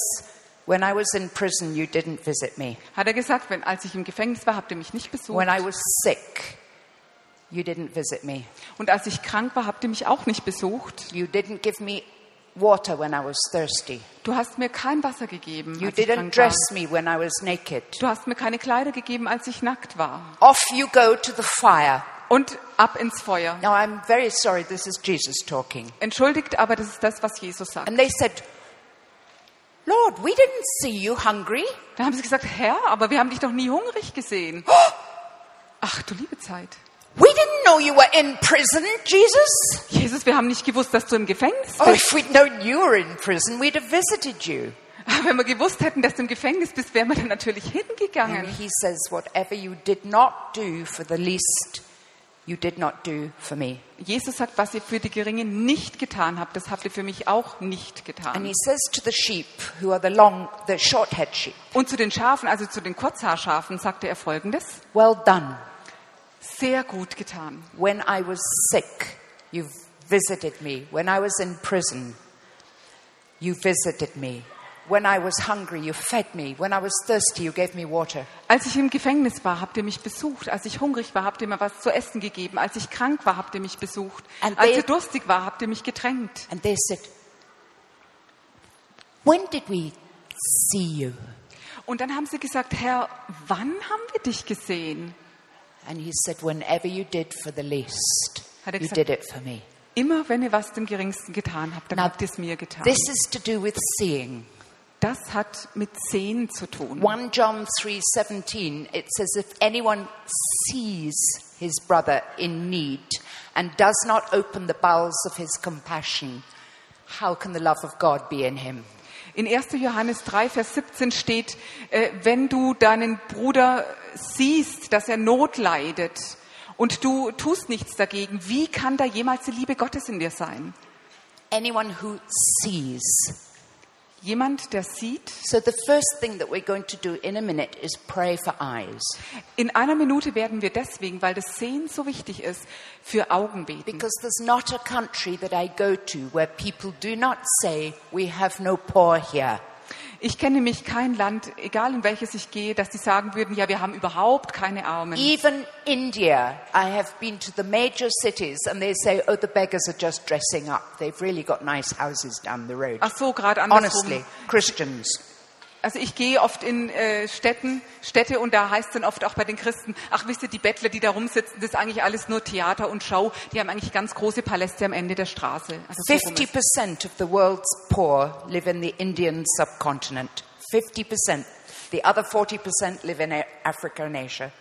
When I was in prison, you didn't visit me. hat er gesagt, wenn, als ich im Gefängnis war, habt ihr mich nicht besucht. When I was sick, you didn't visit me. Und als ich krank war, habt ihr mich auch nicht besucht. You didn't give me water when I was thirsty. Du hast mir kein Wasser gegeben, You als ich didn't krank war. dress me when I was naked. Du hast mir keine Kleider gegeben, als ich nackt war. Off you go to the fire. Und ab ins Feuer. Now, I'm very sorry, this is Jesus talking. Entschuldigt, aber das ist das, was Jesus sagt. And they said, Lord, we didn't see you hungry. Da haben sie gesagt, Herr, aber wir haben dich doch nie hungrig gesehen. Ach du liebe Zeit. We didn't know you were in prison, Jesus. Jesus, wir haben nicht gewusst, dass du im Gefängnis Oh, bist. if we'd known you were in prison, we'd have visited you. Aber Wenn wir gewusst hätten, dass du im Gefängnis bist, wären wir dann natürlich And hingegangen. he says, Whatever you did not do for the least, you did not do for me. Jesus sagt, was ihr für die Geringen nicht getan habt, das habt ihr für mich auch nicht And getan. he says to the sheep, who are the long, the short head sheep, Und zu den Schafen, also zu den Kurzhaarschafen, sagte er folgendes. Well done. Sehr gut getan. When I was sick, you visited me. When I was in prison, you visited me. When I was hungry, you fed me. When I was thirsty, you gave me water. Als ich im Gefängnis war, habt ihr mich besucht. Als ich hungrig war, habt ihr mir was zu essen gegeben. Als ich krank war, habt ihr mich besucht. And Als they- ihr durstig war, habt ihr mich getränkt. And they said, When did we see you? Und dann haben sie gesagt, Herr, wann haben wir dich gesehen? And he said, Whenever you did for the least, er you did it for me. Immer wenn ihr was dem Geringsten getan habt, dann Now, habt ihr es mir getan. This is to do with seeing. Das hat mit Sehen zu tun. 1 John 3:17 it says if anyone sees his brother in need and does not open the bowels of his compassion how can the love of God be in him In 1. Johannes 3, Vers 17 steht, äh, wenn du deinen Bruder siehst, dass er Not leidet und du tust nichts dagegen, wie kann da jemals die Liebe Gottes in dir sein? anyone who sees Jemand, der sieht. so the first thing that we're going to do in a minute is pray for eyes In einer Minute werden wir deswegen, weil das Sehen so wichtig ist, für Augen beten. because there's not a country that I go to where people do not say we have no poor here Ich kenne nämlich kein Land, egal in welches ich gehe, dass die sagen würden, ja, wir haben überhaupt keine Armen. Even India, I have been to the major cities and they say, oh, the beggars are just dressing up. They've really got nice houses down the road. Ach so, gerade andersrum. Honestly, Christians. Also ich gehe oft in äh, Städten, Städte und da heißt dann oft auch bei den Christen, ach wisst ihr, die Bettler, die da rumsitzen, das ist eigentlich alles nur Theater und Show. Die haben eigentlich ganz große Paläste am Ende der Straße. Also so rum ist. 50% of the world's poor live in the Indian subcontinent. 50%. The other 40% live in Africa and Asia.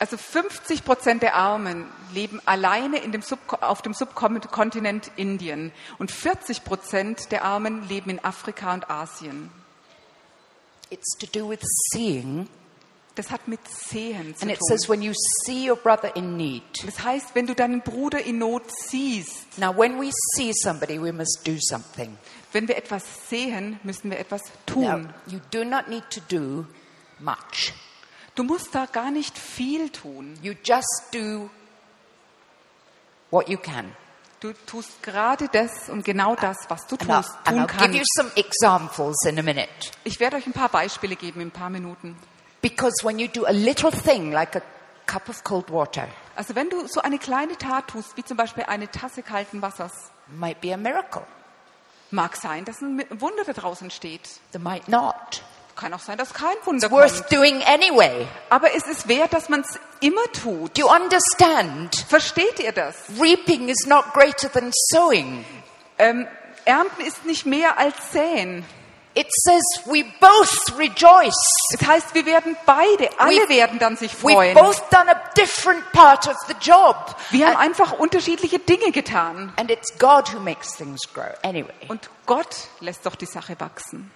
Also 50 Prozent der Armen leben alleine in dem auf dem Subkontinent Indien und 40 Prozent der Armen leben in Afrika und Asien. It's to do with seeing. Das hat mit Sehen zu And it tun. says, when you see your brother in need. Das heißt, wenn du deinen Bruder in Not siehst, Now, when we see somebody, we must do something. wenn wir etwas sehen, müssen wir etwas Now, you do not need to do much. Du musst da gar nicht viel tun. You just do what you can. Du tust gerade das und genau das, was du I'll, tust, and tun I'll give you kannst. some examples in a minute. Ich werde euch ein paar Beispiele geben in ein paar Minuten. Because when you do a little thing like a cup of cold water, Also wenn du so eine kleine Tat tust, wie zum Beispiel eine Tasse kalten Wassers, might be a miracle. mag sein, dass ein Wunder da draußen steht. There might not. Kann auch sein, dass kein Wunder It's worth kommt. doing anyway. Aber es ist wert, dass man es immer tut. Do you understand? Versteht ihr das? Reaping is not greater than sowing. Ähm, Ernten ist nicht mehr als Säen. It says we both rejoice. Das heißt, wir werden beide, alle We- werden dann sich We've freuen. both done a different part of the job. Wir haben And, einfach unterschiedliche Dinge getan. and it's God who makes things grow. Anyway. Und Gott lässt doch die Sache wachsen.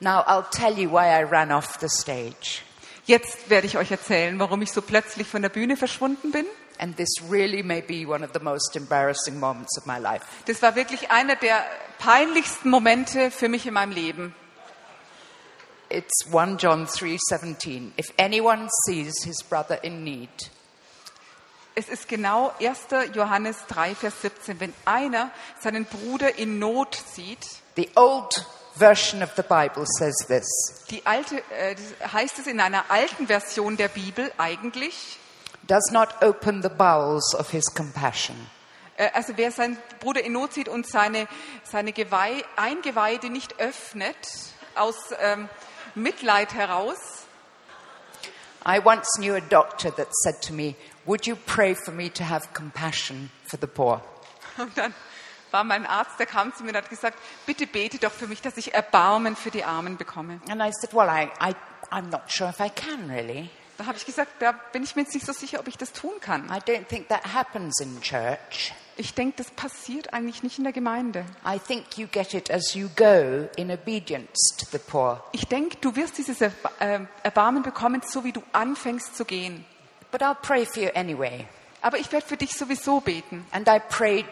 Now I'll tell you why I ran off the stage. Jetzt werde ich euch erzählen, warum ich so plötzlich von der Bühne verschwunden bin. And this really may be one of the most embarrassing moments of my life. Das war wirklich einer der peinlichsten Momente für mich in meinem Leben. It's 1 John 3:17. If anyone sees his brother in need, Es ist genau 1. Johannes 3, Vers 17. Wenn einer seinen Bruder in Not sieht, the old version of the Bible says this. die alte, äh, heißt es in einer alten Version der Bibel eigentlich, Does not open the bowels of his compassion. äh, also wer seinen Bruder in Not sieht und seine, seine Geweih, Eingeweide nicht öffnet, aus ähm, Mitleid heraus, I once knew a doctor that said to me, Would you pray for me to have compassion for the poor? Und dann war mein Arzt, der kam zu mir und hat gesagt, bitte bete doch für mich, dass ich Erbarmen für die Armen bekomme. And I said, Well, I, I, I'm not sure if I can really. Da habe ich gesagt, da bin ich mir jetzt nicht so sicher, ob ich das tun kann. I don't think that happens in church. Ich denke, das passiert eigentlich nicht in der Gemeinde. I think you get it as you go in obedience to the poor. Ich denke, du wirst dieses Erba- äh, Erbarmen bekommen, so wie du anfängst zu gehen. But I'll pray for you anyway. Aber ich werde für dich sowieso beten. And I prayed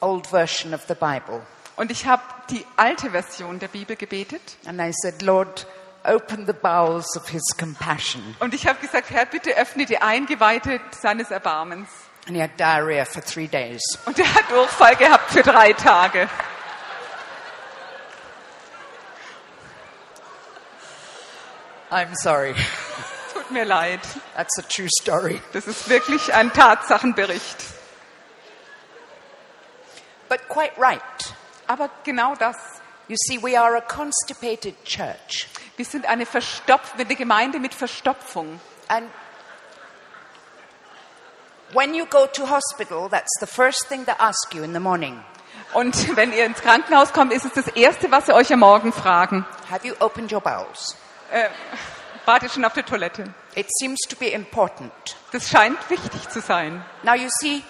old version of the Bible. Und ich habe die alte Version der Bibel gebetet. And I said, Lord, open the bowels of his compassion. Und ich habe gesagt, Herr, bitte öffne die Eingeweide seines Erbarmens. And he had diarrhea for three days. Und er hat Durchfall gehabt für drei Tage. I'm sorry. Tut mir leid. That's a true story. Das ist wirklich ein Tatsachenbericht. But quite right. Aber genau das. You see, we are a constipated church. Wir sind eine, Verstopf eine Gemeinde mit Verstopfung. And when you go to hospital, that's the first thing they ask you in the morning. Und wenn ihr ins Krankenhaus kommt, ist es das Erste, was sie euch am Morgen fragen. Have you opened your bowels? Wart ihr schon auf der Toilette? It seems to be important. Das scheint wichtig zu sein. Now, you see,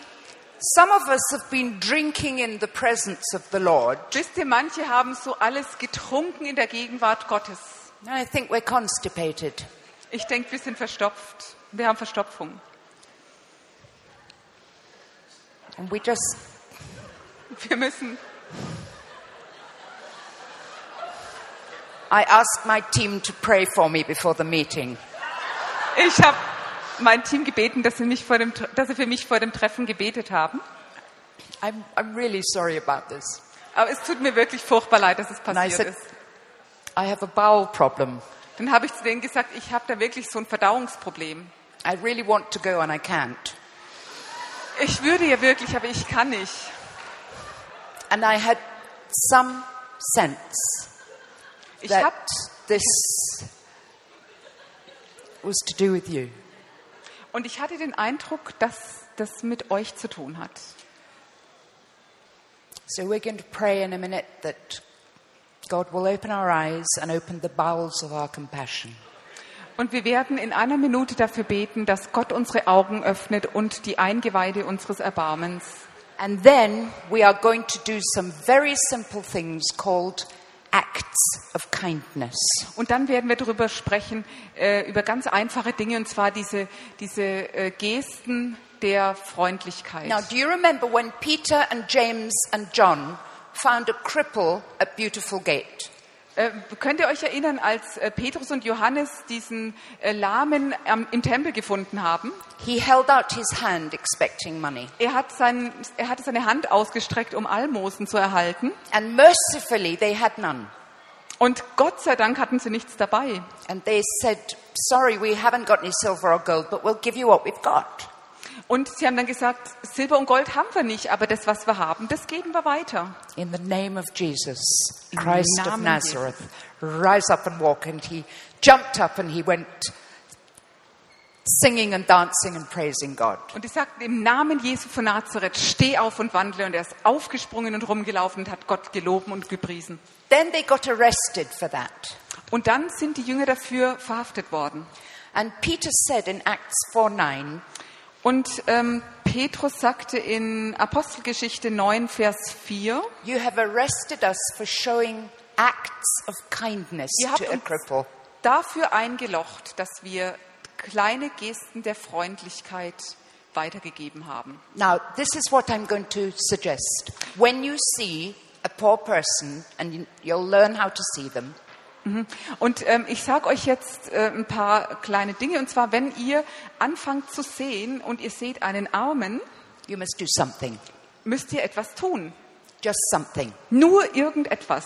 some of us have been drinking in the presence of the Lord. Wisst ihr, manche haben so alles getrunken in der Gegenwart Gottes. I think we're constipated. Ich denke, wir sind verstopft. Wir haben Verstopfung. And we just, Wir müssen. I asked my team to pray for me before the meeting. Ich habe mein Team gebeten, dass sie, mich vor dem, dass sie für mich vor dem Treffen gebetet haben. I'm, I'm really sorry about this. Aber es tut mir wirklich furchtbar leid, dass es passiert said, ist. I have a bowel problem. Dann habe ich zu denen gesagt, ich habe da wirklich so ein Verdauungsproblem. I really want to go and I can't. Ich würde ja wirklich, aber ich kann nicht. And I had some sense Ich that habe this was to do with you. Und ich hatte den Eindruck, dass das mit euch zu tun hat. So we're going to pray in a minute that God will open our eyes and open the bowels of our compassion. Und wir werden in einer Minute dafür beten, dass Gott unsere Augen öffnet und die Eingeweide unseres Erbarmens. And then we are going to do some very simple things called acts of kindness. Und dann werden wir darüber sprechen, äh, über ganz einfache Dinge, und zwar diese, diese äh, Gesten der Freundlichkeit. Now, do you remember when Peter and James and John found a cripple at Beautiful Gate? Äh, könnt ihr euch erinnern, als äh, Petrus und Johannes diesen äh, Lahmen am, im Tempel gefunden haben? He held out his hand expecting money. Er, hat sein, er hatte seine Hand ausgestreckt, um Almosen zu erhalten. And mercifully, they had none. Und Gott sei Dank hatten sie nichts dabei. And they said, Sorry, we haven't got any silver or gold, but we'll give you what we've got. Und sie haben dann gesagt, Silber und Gold haben wir nicht, aber das, was wir haben, das geben wir weiter. In the name of Jesus, Christ of Nazareth, rise up and walk. And he jumped up and he went singing and dancing and praising God. Und ich sagte, im Namen Jesu von Nazareth, steh auf und wandle. Und er ist aufgesprungen und rumgelaufen und hat Gott geloben und gepriesen. Then they got arrested for that. Und dann sind die Jünger dafür verhaftet worden. And Peter said in Acts 4 9, Und ähm, Petrus sagte in Apostelgeschichte 9, Vers 4, You have arrested us for showing acts of kindness Ihr habt to a uns- cripple. dafür eingelocht, dass wir kleine Gesten der Freundlichkeit weitergegeben haben. Now, this is what I'm going to suggest. When you see a poor person, and you- you'll learn how to see them, Und ähm, ich sage euch jetzt äh, ein paar kleine Dinge. Und zwar, wenn ihr anfangt zu sehen und ihr seht einen Armen, you must do something. müsst ihr etwas tun. Just something. Nur irgendetwas.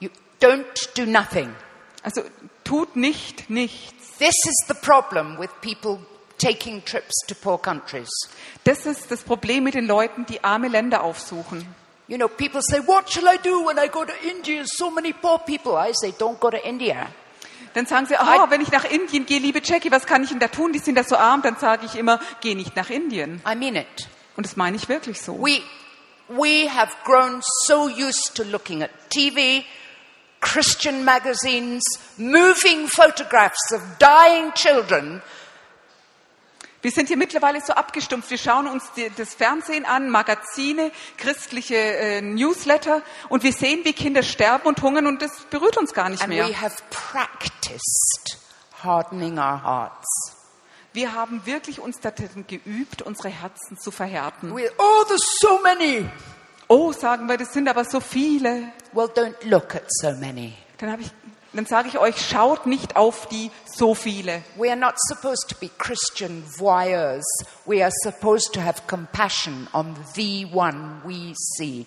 You don't do nothing. Also tut nicht nichts. This is the problem with people taking trips to poor countries. Das ist das Problem mit den Leuten, die arme Länder aufsuchen. You know, people say, What shall I do when I go to India? So many poor people. I say, Don't go to India. Dann sagen sie, ah, wenn ich nach Indien gehe, liebe Jackie, was kann ich denn da tun? Die sind da so arm. Dann sage ich immer, geh nicht nach Indien. I mean it. Und das meine ich wirklich so. We, we have grown so used to looking at TV, Christian magazines, moving photographs of dying children, Wir sind hier mittlerweile so abgestumpft. Wir schauen uns die, das Fernsehen an, Magazine, christliche äh, Newsletter und wir sehen, wie Kinder sterben und hungern und das berührt uns gar nicht and mehr. we have practiced hardening our hearts. Wir haben wirklich uns darin geübt, unsere Herzen zu verhärten. We, oh, there's so many. Oh, sagen wir, das sind aber so viele. Well, don't look at so many. Dann, habe ich, dann sage ich euch, schaut nicht auf die so viele. We are not supposed to be Christian voyeurs. We are supposed to have compassion on the one we see.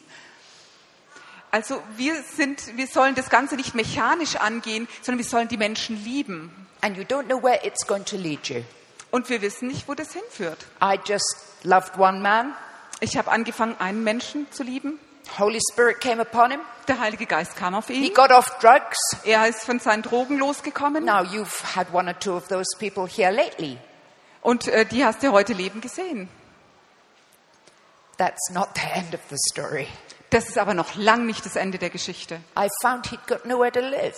Also wir sind, wir sollen das Ganze nicht mechanisch angehen, sondern wir sollen die Menschen lieben. And you don't know where it's going to lead you. Und wir wissen nicht, wo das hinführt. I just loved one man. Ich habe angefangen, einen Menschen zu lieben. Holy Spirit came upon him. Der Heilige Geist kam auf He ihn. got off drugs. Er ist von seinen Drogen losgekommen. Now you've had one or two of those people here lately. Und äh, die hast du heute leben gesehen. That's not the end of the story. Das ist aber noch lang nicht das Ende der Geschichte. I found he'd got nowhere to live.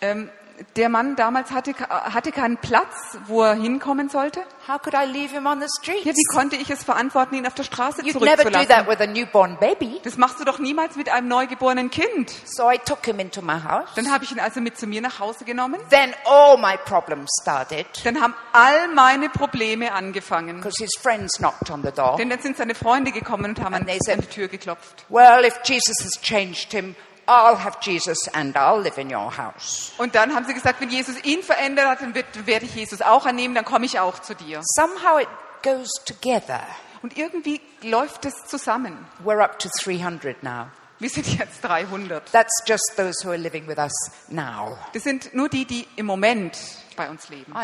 Ähm, der Mann damals hatte, hatte keinen Platz, wo er hinkommen sollte. How could I leave him on the streets? Ja, wie konnte ich es verantworten, ihn auf der Straße You'd never do that zurückzulassen? with a newborn baby. Das machst du doch niemals mit einem neugeborenen Kind. So I took him into my house. Dann habe ich ihn also mit zu mir nach Hause genommen. Then all my problems started Dann haben all meine Probleme angefangen. because his friends knocked on the door. Denn dann sind seine Freunde gekommen und haben an, And they said- an die Tür geklopft. Well, if Jesus has changed him, I'll have Jesus and I'll live in your house. Und dann haben sie gesagt, wenn Jesus ihn verändert hat, dann werde ich Jesus auch annehmen, dann komme ich auch zu dir. Somehow it goes together. Und irgendwie läuft es zusammen. We're up to 300 now. Wir sind jetzt 300. That's just those who are living with us now. Das sind nur die, die im Moment bei uns leben. No.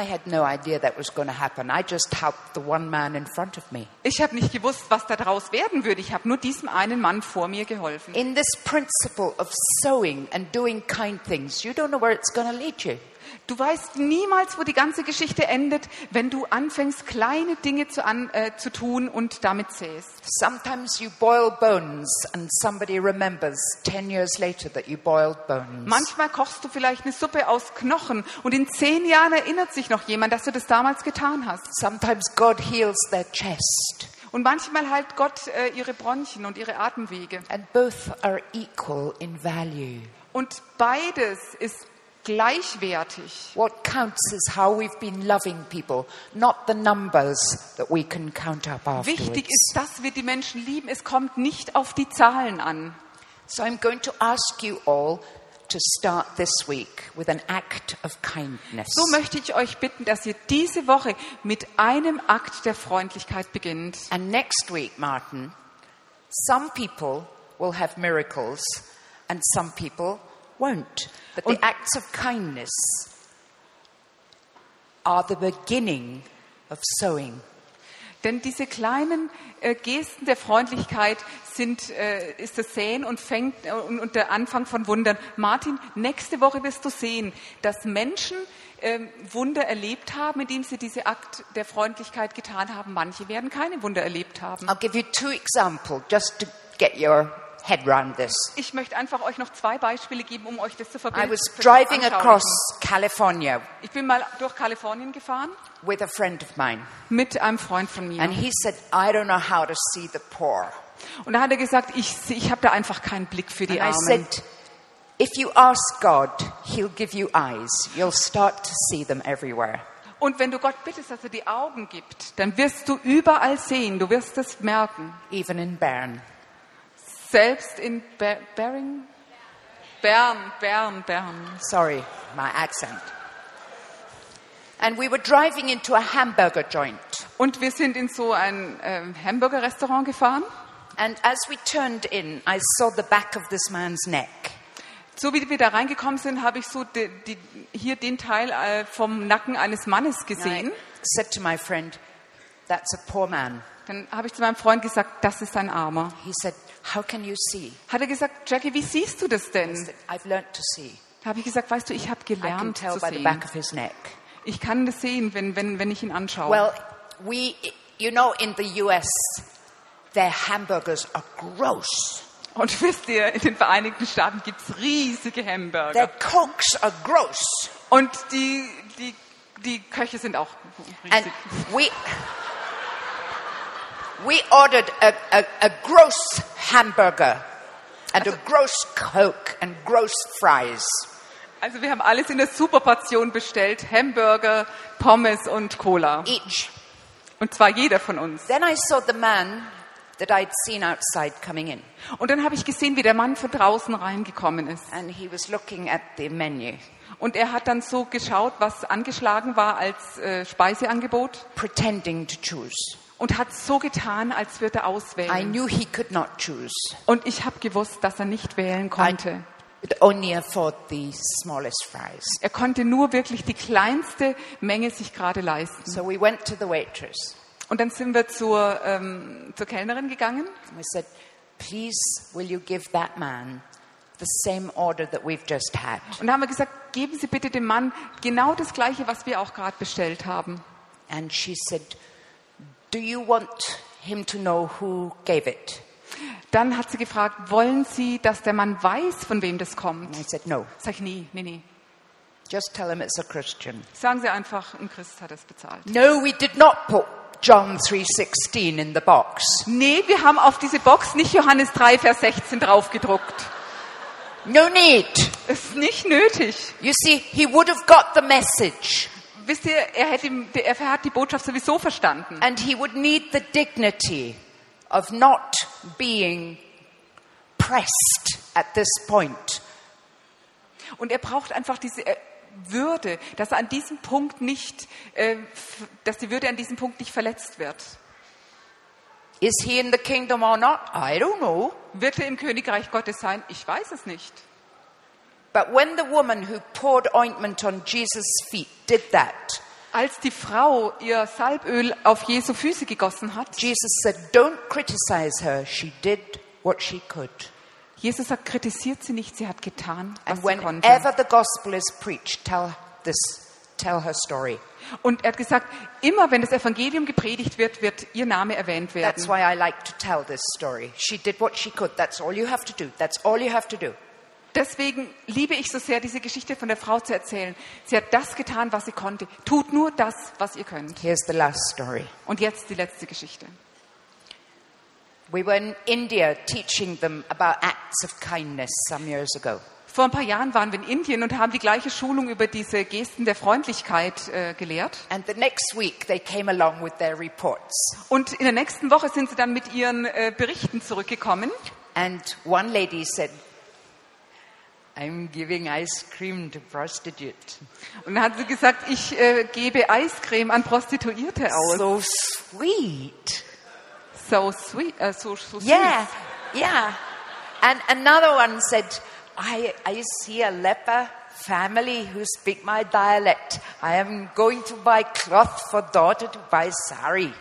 Ich habe nicht gewusst, was daraus werden würde. Ich habe nur diesem einen Mann vor mir geholfen. In this principle of sowing and doing kind things, you don't know where it's going to lead you. Du weißt niemals, wo die ganze Geschichte endet, wenn du anfängst, kleine Dinge zu, an, äh, zu tun und damit säst. Sometimes you boil bones and somebody remembers 10 years later that you boiled bones. Manchmal kochst du vielleicht eine Suppe aus Knochen und in zehn Jahren erinnert sich noch jemand, dass du das damals getan hast. Sometimes God heals their chest. Und manchmal heilt Gott äh, ihre Bronchien und ihre Atemwege. And both are equal in value. Und beides ist gleichwertig. What counts is how we've been loving people, not the numbers that we can count up afterwards. Wichtig ist, dass wir die Menschen lieben. Es kommt nicht auf die Zahlen an. So I'm going to ask you all to start this week with an act of kindness. So möchte ich euch bitten, dass ihr diese Woche mit einem Akt der Freundlichkeit beginnt. And next week, Martin, some people will have miracles and some people won't. But the acts of kindness are the beginning of sowing. Denn diese kleinen äh, Gesten der Freundlichkeit sind, äh, ist das Säen und, fängt, äh, und, und der Anfang von Wundern. Martin, nächste Woche wirst du sehen, dass Menschen ähm, Wunder erlebt haben, indem sie diese Akt der Freundlichkeit getan haben. Manche werden keine Wunder erlebt haben. I'll give you two examples just to get your head round this. Ich möchte einfach euch noch zwei Beispiele geben, um euch das zu I was driving across California Ich bin mal durch Kalifornien gefahren with a friend of mine, mit einem Freund von mir. and he said, I don't know how to see the poor. Und da hat er gesagt, ich, ich habe da einfach keinen Blick für die And I Armen. said, if you ask God, He'll give you eyes. You'll start to see them everywhere. Und wenn du Gott bittest, dass er die Augen gibt, dann wirst du überall sehen, du wirst es merken. Even in Bern. Selbst in Ber Bering? Bern, Bern, Bern. Sorry, my accent. And we were driving into a hamburger joint. Und wir sind in so ein ähm, Hamburger-Restaurant gefahren. And as we turned in, I saw the back of this man's neck. So wie wir da reingekommen sind, habe ich so die, die, hier den Teil äh, vom Nacken eines Mannes gesehen. said to my friend, That's a poor man. Dann habe ich zu meinem Freund gesagt, das ist ein Armer. He said, How can you see? Hat er gesagt, Jackie, wie siehst du das denn? I've to see. Da habe ich gesagt, weißt du, ich habe gelernt zu sehen. back of his neck. Ich kann das sehen, wenn, wenn, wenn ich ihn anschaue. Well, we, you know, in the US, their hamburgers are gross. Und wisst ihr, in den Vereinigten Staaten gibt's riesige Their Hamburger. cokes are gross. Und die, die, die Köche sind auch And riesig. we, we ordered a, a, a gross hamburger and a gross Coke and gross fries. Also wir haben alles in der Superportion bestellt. Hamburger, Pommes und Cola. Each. Und zwar jeder von uns. Then I saw the man that I'd seen outside coming in, Und dann habe ich gesehen, wie der Mann von draußen reingekommen ist. and he was looking at the menu, Und er hat dann so geschaut, was angeschlagen war als äh, Speiseangebot pretending to choose. Und hat so getan, als würde er I auswählen. knew he could not choose. Und ich habe gewusst, dass er nicht wählen I konnte. could only afford the smallest fries. Er konnte nur wirklich die kleinste Menge sich gerade leisten. So we went to the waitress. Und dann sind wir zur, ähm, zur Kellnerin gegangen and We said, please, will you give that man the same order that we've just had? und da haben wir gesagt, geben Sie bitte dem Mann genau das Gleiche, was wir auch gerade bestellt haben. And she said, do you want him to know who gave it? Dann hat sie gefragt, wollen Sie, dass der Mann weiß, von wem das kommt? And I said, no. Sag ich, nee, nee, nee. Just tell him it's a Christian. Sagen Sie einfach, ein Christ hat es bezahlt. No, we did not put John 3.16 in the box. Nee, wir haben auf diese Box nicht Johannes 3, Vers 16 draufgedruckt. No need. Ist nicht nötig. You see, he would have got the message Wisst ihr, er, hätte, er hat die Botschaft sowieso verstanden. and he would need the dignity of not being pressed at this point. Und er braucht einfach diese äh, Würde, dass er an diesem Punkt nicht, äh, dass die Würde an diesem Punkt nicht verletzt wird. Is he in the kingdom or not? I don't know. Wird er im Königreich Gottes sein? Ich weiß es nicht. But when the woman who poured ointment on Jesus' feet did that, Als die Frau ihr Salböl auf Jesu Füße gegossen hat, Jesus said, Don't criticize her. She did what she could. Jesus sagt, kritisiert sie nicht, sie hat getan, was And sie konnte. whenever the gospel is preached, tell this, tell her story. Und er hat gesagt, immer wenn das Evangelium gepredigt wird, wird ihr Name erwähnt That's werden. why I like to tell this story. She did what she could. That's all you have to do. That's all you have to do. Deswegen liebe ich so sehr, diese Geschichte von der Frau zu erzählen. Sie hat das getan, was sie konnte. Tut nur das, was ihr könnt. Here's the last story. Und jetzt die letzte Geschichte. We were in India teaching them about acts of kindness some years ago. Vor ein paar Jahren waren wir in Indien und haben die gleiche Schulung über diese Gesten der Freundlichkeit äh, gelehrt. And the next week they came along with their reports. Und in der nächsten Woche sind sie dann mit ihren äh, Berichten zurückgekommen. And one lady said, I'm giving ice cream to prostitute. Und dann hat sie gesagt, ich äh, gebe Eiscreme an Prostituierte aus. So sweet. So sweet, äh, so, so süß. Yeah, yeah. And another one said, I, I see a leper family who speak my dialect. I am going to buy cloth for daughter to buy sari.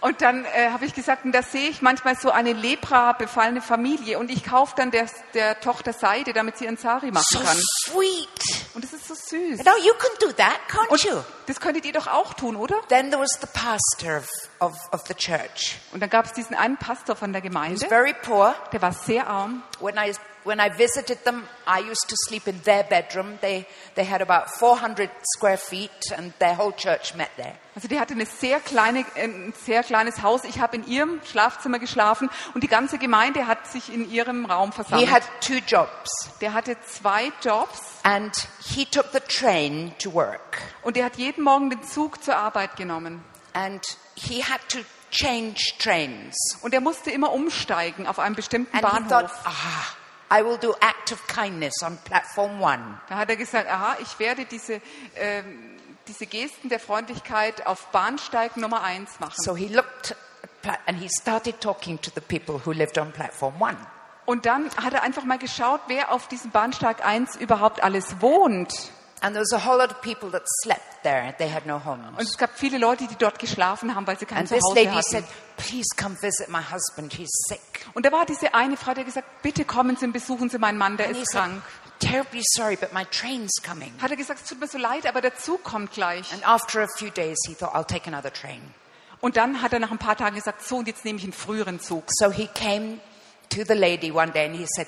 Und dann äh, habe ich gesagt, und da sehe ich manchmal so eine Lepra befallene Familie und ich kaufe dann der, der Tochter Seide, damit sie ihren Sari machen So kann. sweet. Und das ist so süß. Now you can do that, can't Und you? das könntet ihr doch auch tun, oder? Then there was the pastor of, of, the church. Und dann gab es diesen einen Pastor von der He was Gemeinde, very poor. der war sehr arm. When I when I visited them, I used to sleep in their bedroom. They, they had about 400 square feet and their whole church met there. Also die hatte eine sehr kleine, ein sehr kleines Haus. Ich habe in ihrem Schlafzimmer geschlafen und die ganze Gemeinde hat sich in ihrem Raum He versammelt. had two jobs Der hatte zwei Jobs and he took the train to work. und er hat jeden Morgen den Zug zur Arbeit genommen. And he had to change trains. Und er musste immer umsteigen auf einem bestimmten And he thought, Bahnhof. ah, I will do act of kindness on platform one. Da hat er gesagt, aha, ich werde diese, ähm, diese Gesten der Freundlichkeit auf Bahnsteig Nummer eins machen. So he looked and he started talking to the people who lived on platform one. Und dann hat er einfach mal geschaut, wer auf diesem Bahnsteig 1 überhaupt alles wohnt. And there was a whole lot of people that slept there. They had no Und homes. es gab viele Leute, die dort geschlafen haben, weil sie kein And this lady said, hatten. please come visit my husband. He's sick. Und da war diese eine Frau, die gesagt, bitte kommen Sie und besuchen Sie meinen Mann, der And he ist said, krank. terribly sorry, but my train's coming. Hat er gesagt, es tut mir so leid, aber der Zug kommt gleich. And after a few days, he thought, I'll take another train. Und dann hat er nach ein paar Tagen gesagt, so, und jetzt nehme ich einen früheren Zug. So he came to the lady one day and he said,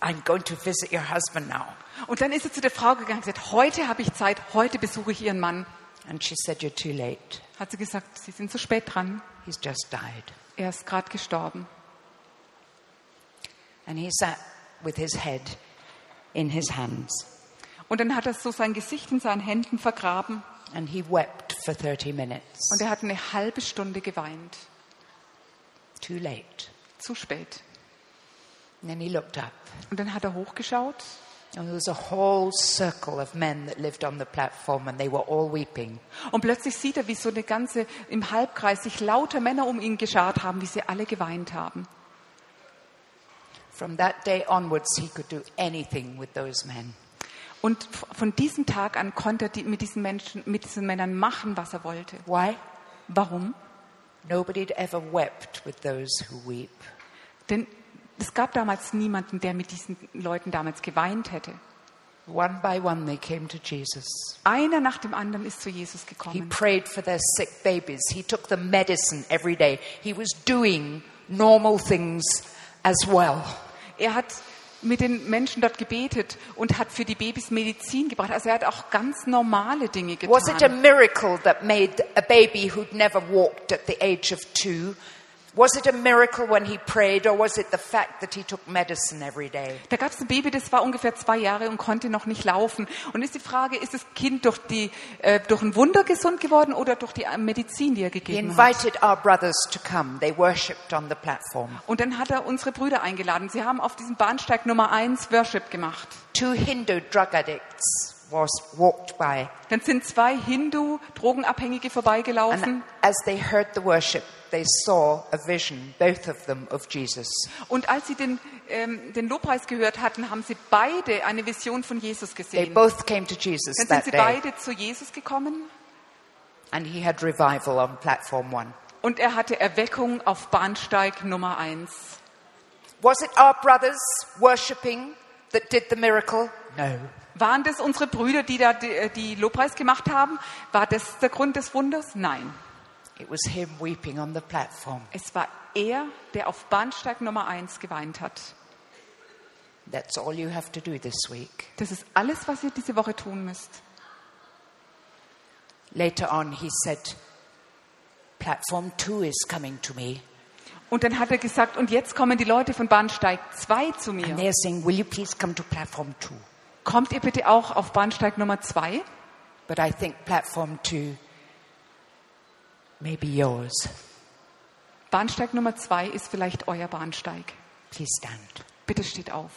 I'm going to visit your husband now. Und dann ist er zu der Frau gegangen und gesagt, heute habe ich Zeit, heute besuche ich Ihren Mann. And she said, You're too late. Hat sie gesagt, Sie sind zu spät dran. He's just died. Er ist gerade gestorben. And he sat with his head in his hands. Und dann hat er so sein Gesicht in seinen Händen vergraben And he wept for 30 minutes. und er hat eine halbe Stunde geweint. Too late. Zu spät. And then he looked up. Und dann hat er hochgeschaut And there was a whole circle of men that lived on the platform, and they were all weeping. und plötzlich sieht er, wie so eine ganze, im Halbkreis sich lauter Männer um ihn geschart haben, wie sie alle geweint haben. From that day onwards, he could do anything with those men. Und von diesem Tag an konnte er mit diesen Menschen, mit diesen Männern machen, was er wollte. Why? Warum? Nobody had ever wept with those who weep. Denn es gab damals niemanden, der mit diesen Leuten damals geweint hätte. One by one, they came to Jesus. Einer nach dem anderen ist zu Jesus He gekommen. prayed for their sick babies. He took them medicine every day. He was doing normal things as well. Er hat mit den Menschen dort gebetet und hat für die Babys Medizin gebracht. Also er hat auch ganz normale Dinge Was it a getan. miracle that made a baby who'd never walked at the age of two? Was it a miracle when he prayed, or was it the fact that he took medicine every day? Da gab es ein Baby, das war ungefähr zwei Jahre und konnte noch nicht laufen. Und ist die Frage, ist das Kind durch, die, äh, durch ein Wunder gesund geworden oder durch die äh, Medizin, die er He gegeben hat? invited our brothers to come. They worshipped on the platform. Und dann hat er unsere Brüder eingeladen. Sie haben auf diesem Bahnsteig Nummer eins Worship gemacht. Two Hindu drug addicts was walked by, Dann sind zwei Hindu-Drogenabhängige and vorbeigelaufen. as they heard the worship, they saw a vision, both of them, of Jesus. Und als sie den, ähm, den Lobpreis gehört hatten, haben sie beide eine Vision von Jesus They gesehen. both came to Jesus Dann sind sie day, beide zu Jesus gekommen and he had revival on platform one. und er hatte Erweckung auf Bahnsteig Nummer eins. Was it our brothers worshipping that did the miracle? No. Waren das unsere Brüder, die da die, die Lobpreis gemacht haben? War das der Grund des Wunders? Nein. It was him weeping on the platform. Es war er, der auf Bahnsteig Nummer eins geweint hat. That's all you have to do this week. Das ist alles, was ihr diese Woche tun müsst. Later on, he said, Platform two is coming to me. Und dann hat er gesagt, und jetzt kommen die Leute von Bahnsteig 2 zu And mir. they're saying, Will you please come to platform two? Kommt ihr bitte auch auf Bahnsteig Nummer 2? But I think platform two may be yours. Bahnsteig Nummer 2 ist vielleicht euer Bahnsteig. Please stand. Bitte steht auf.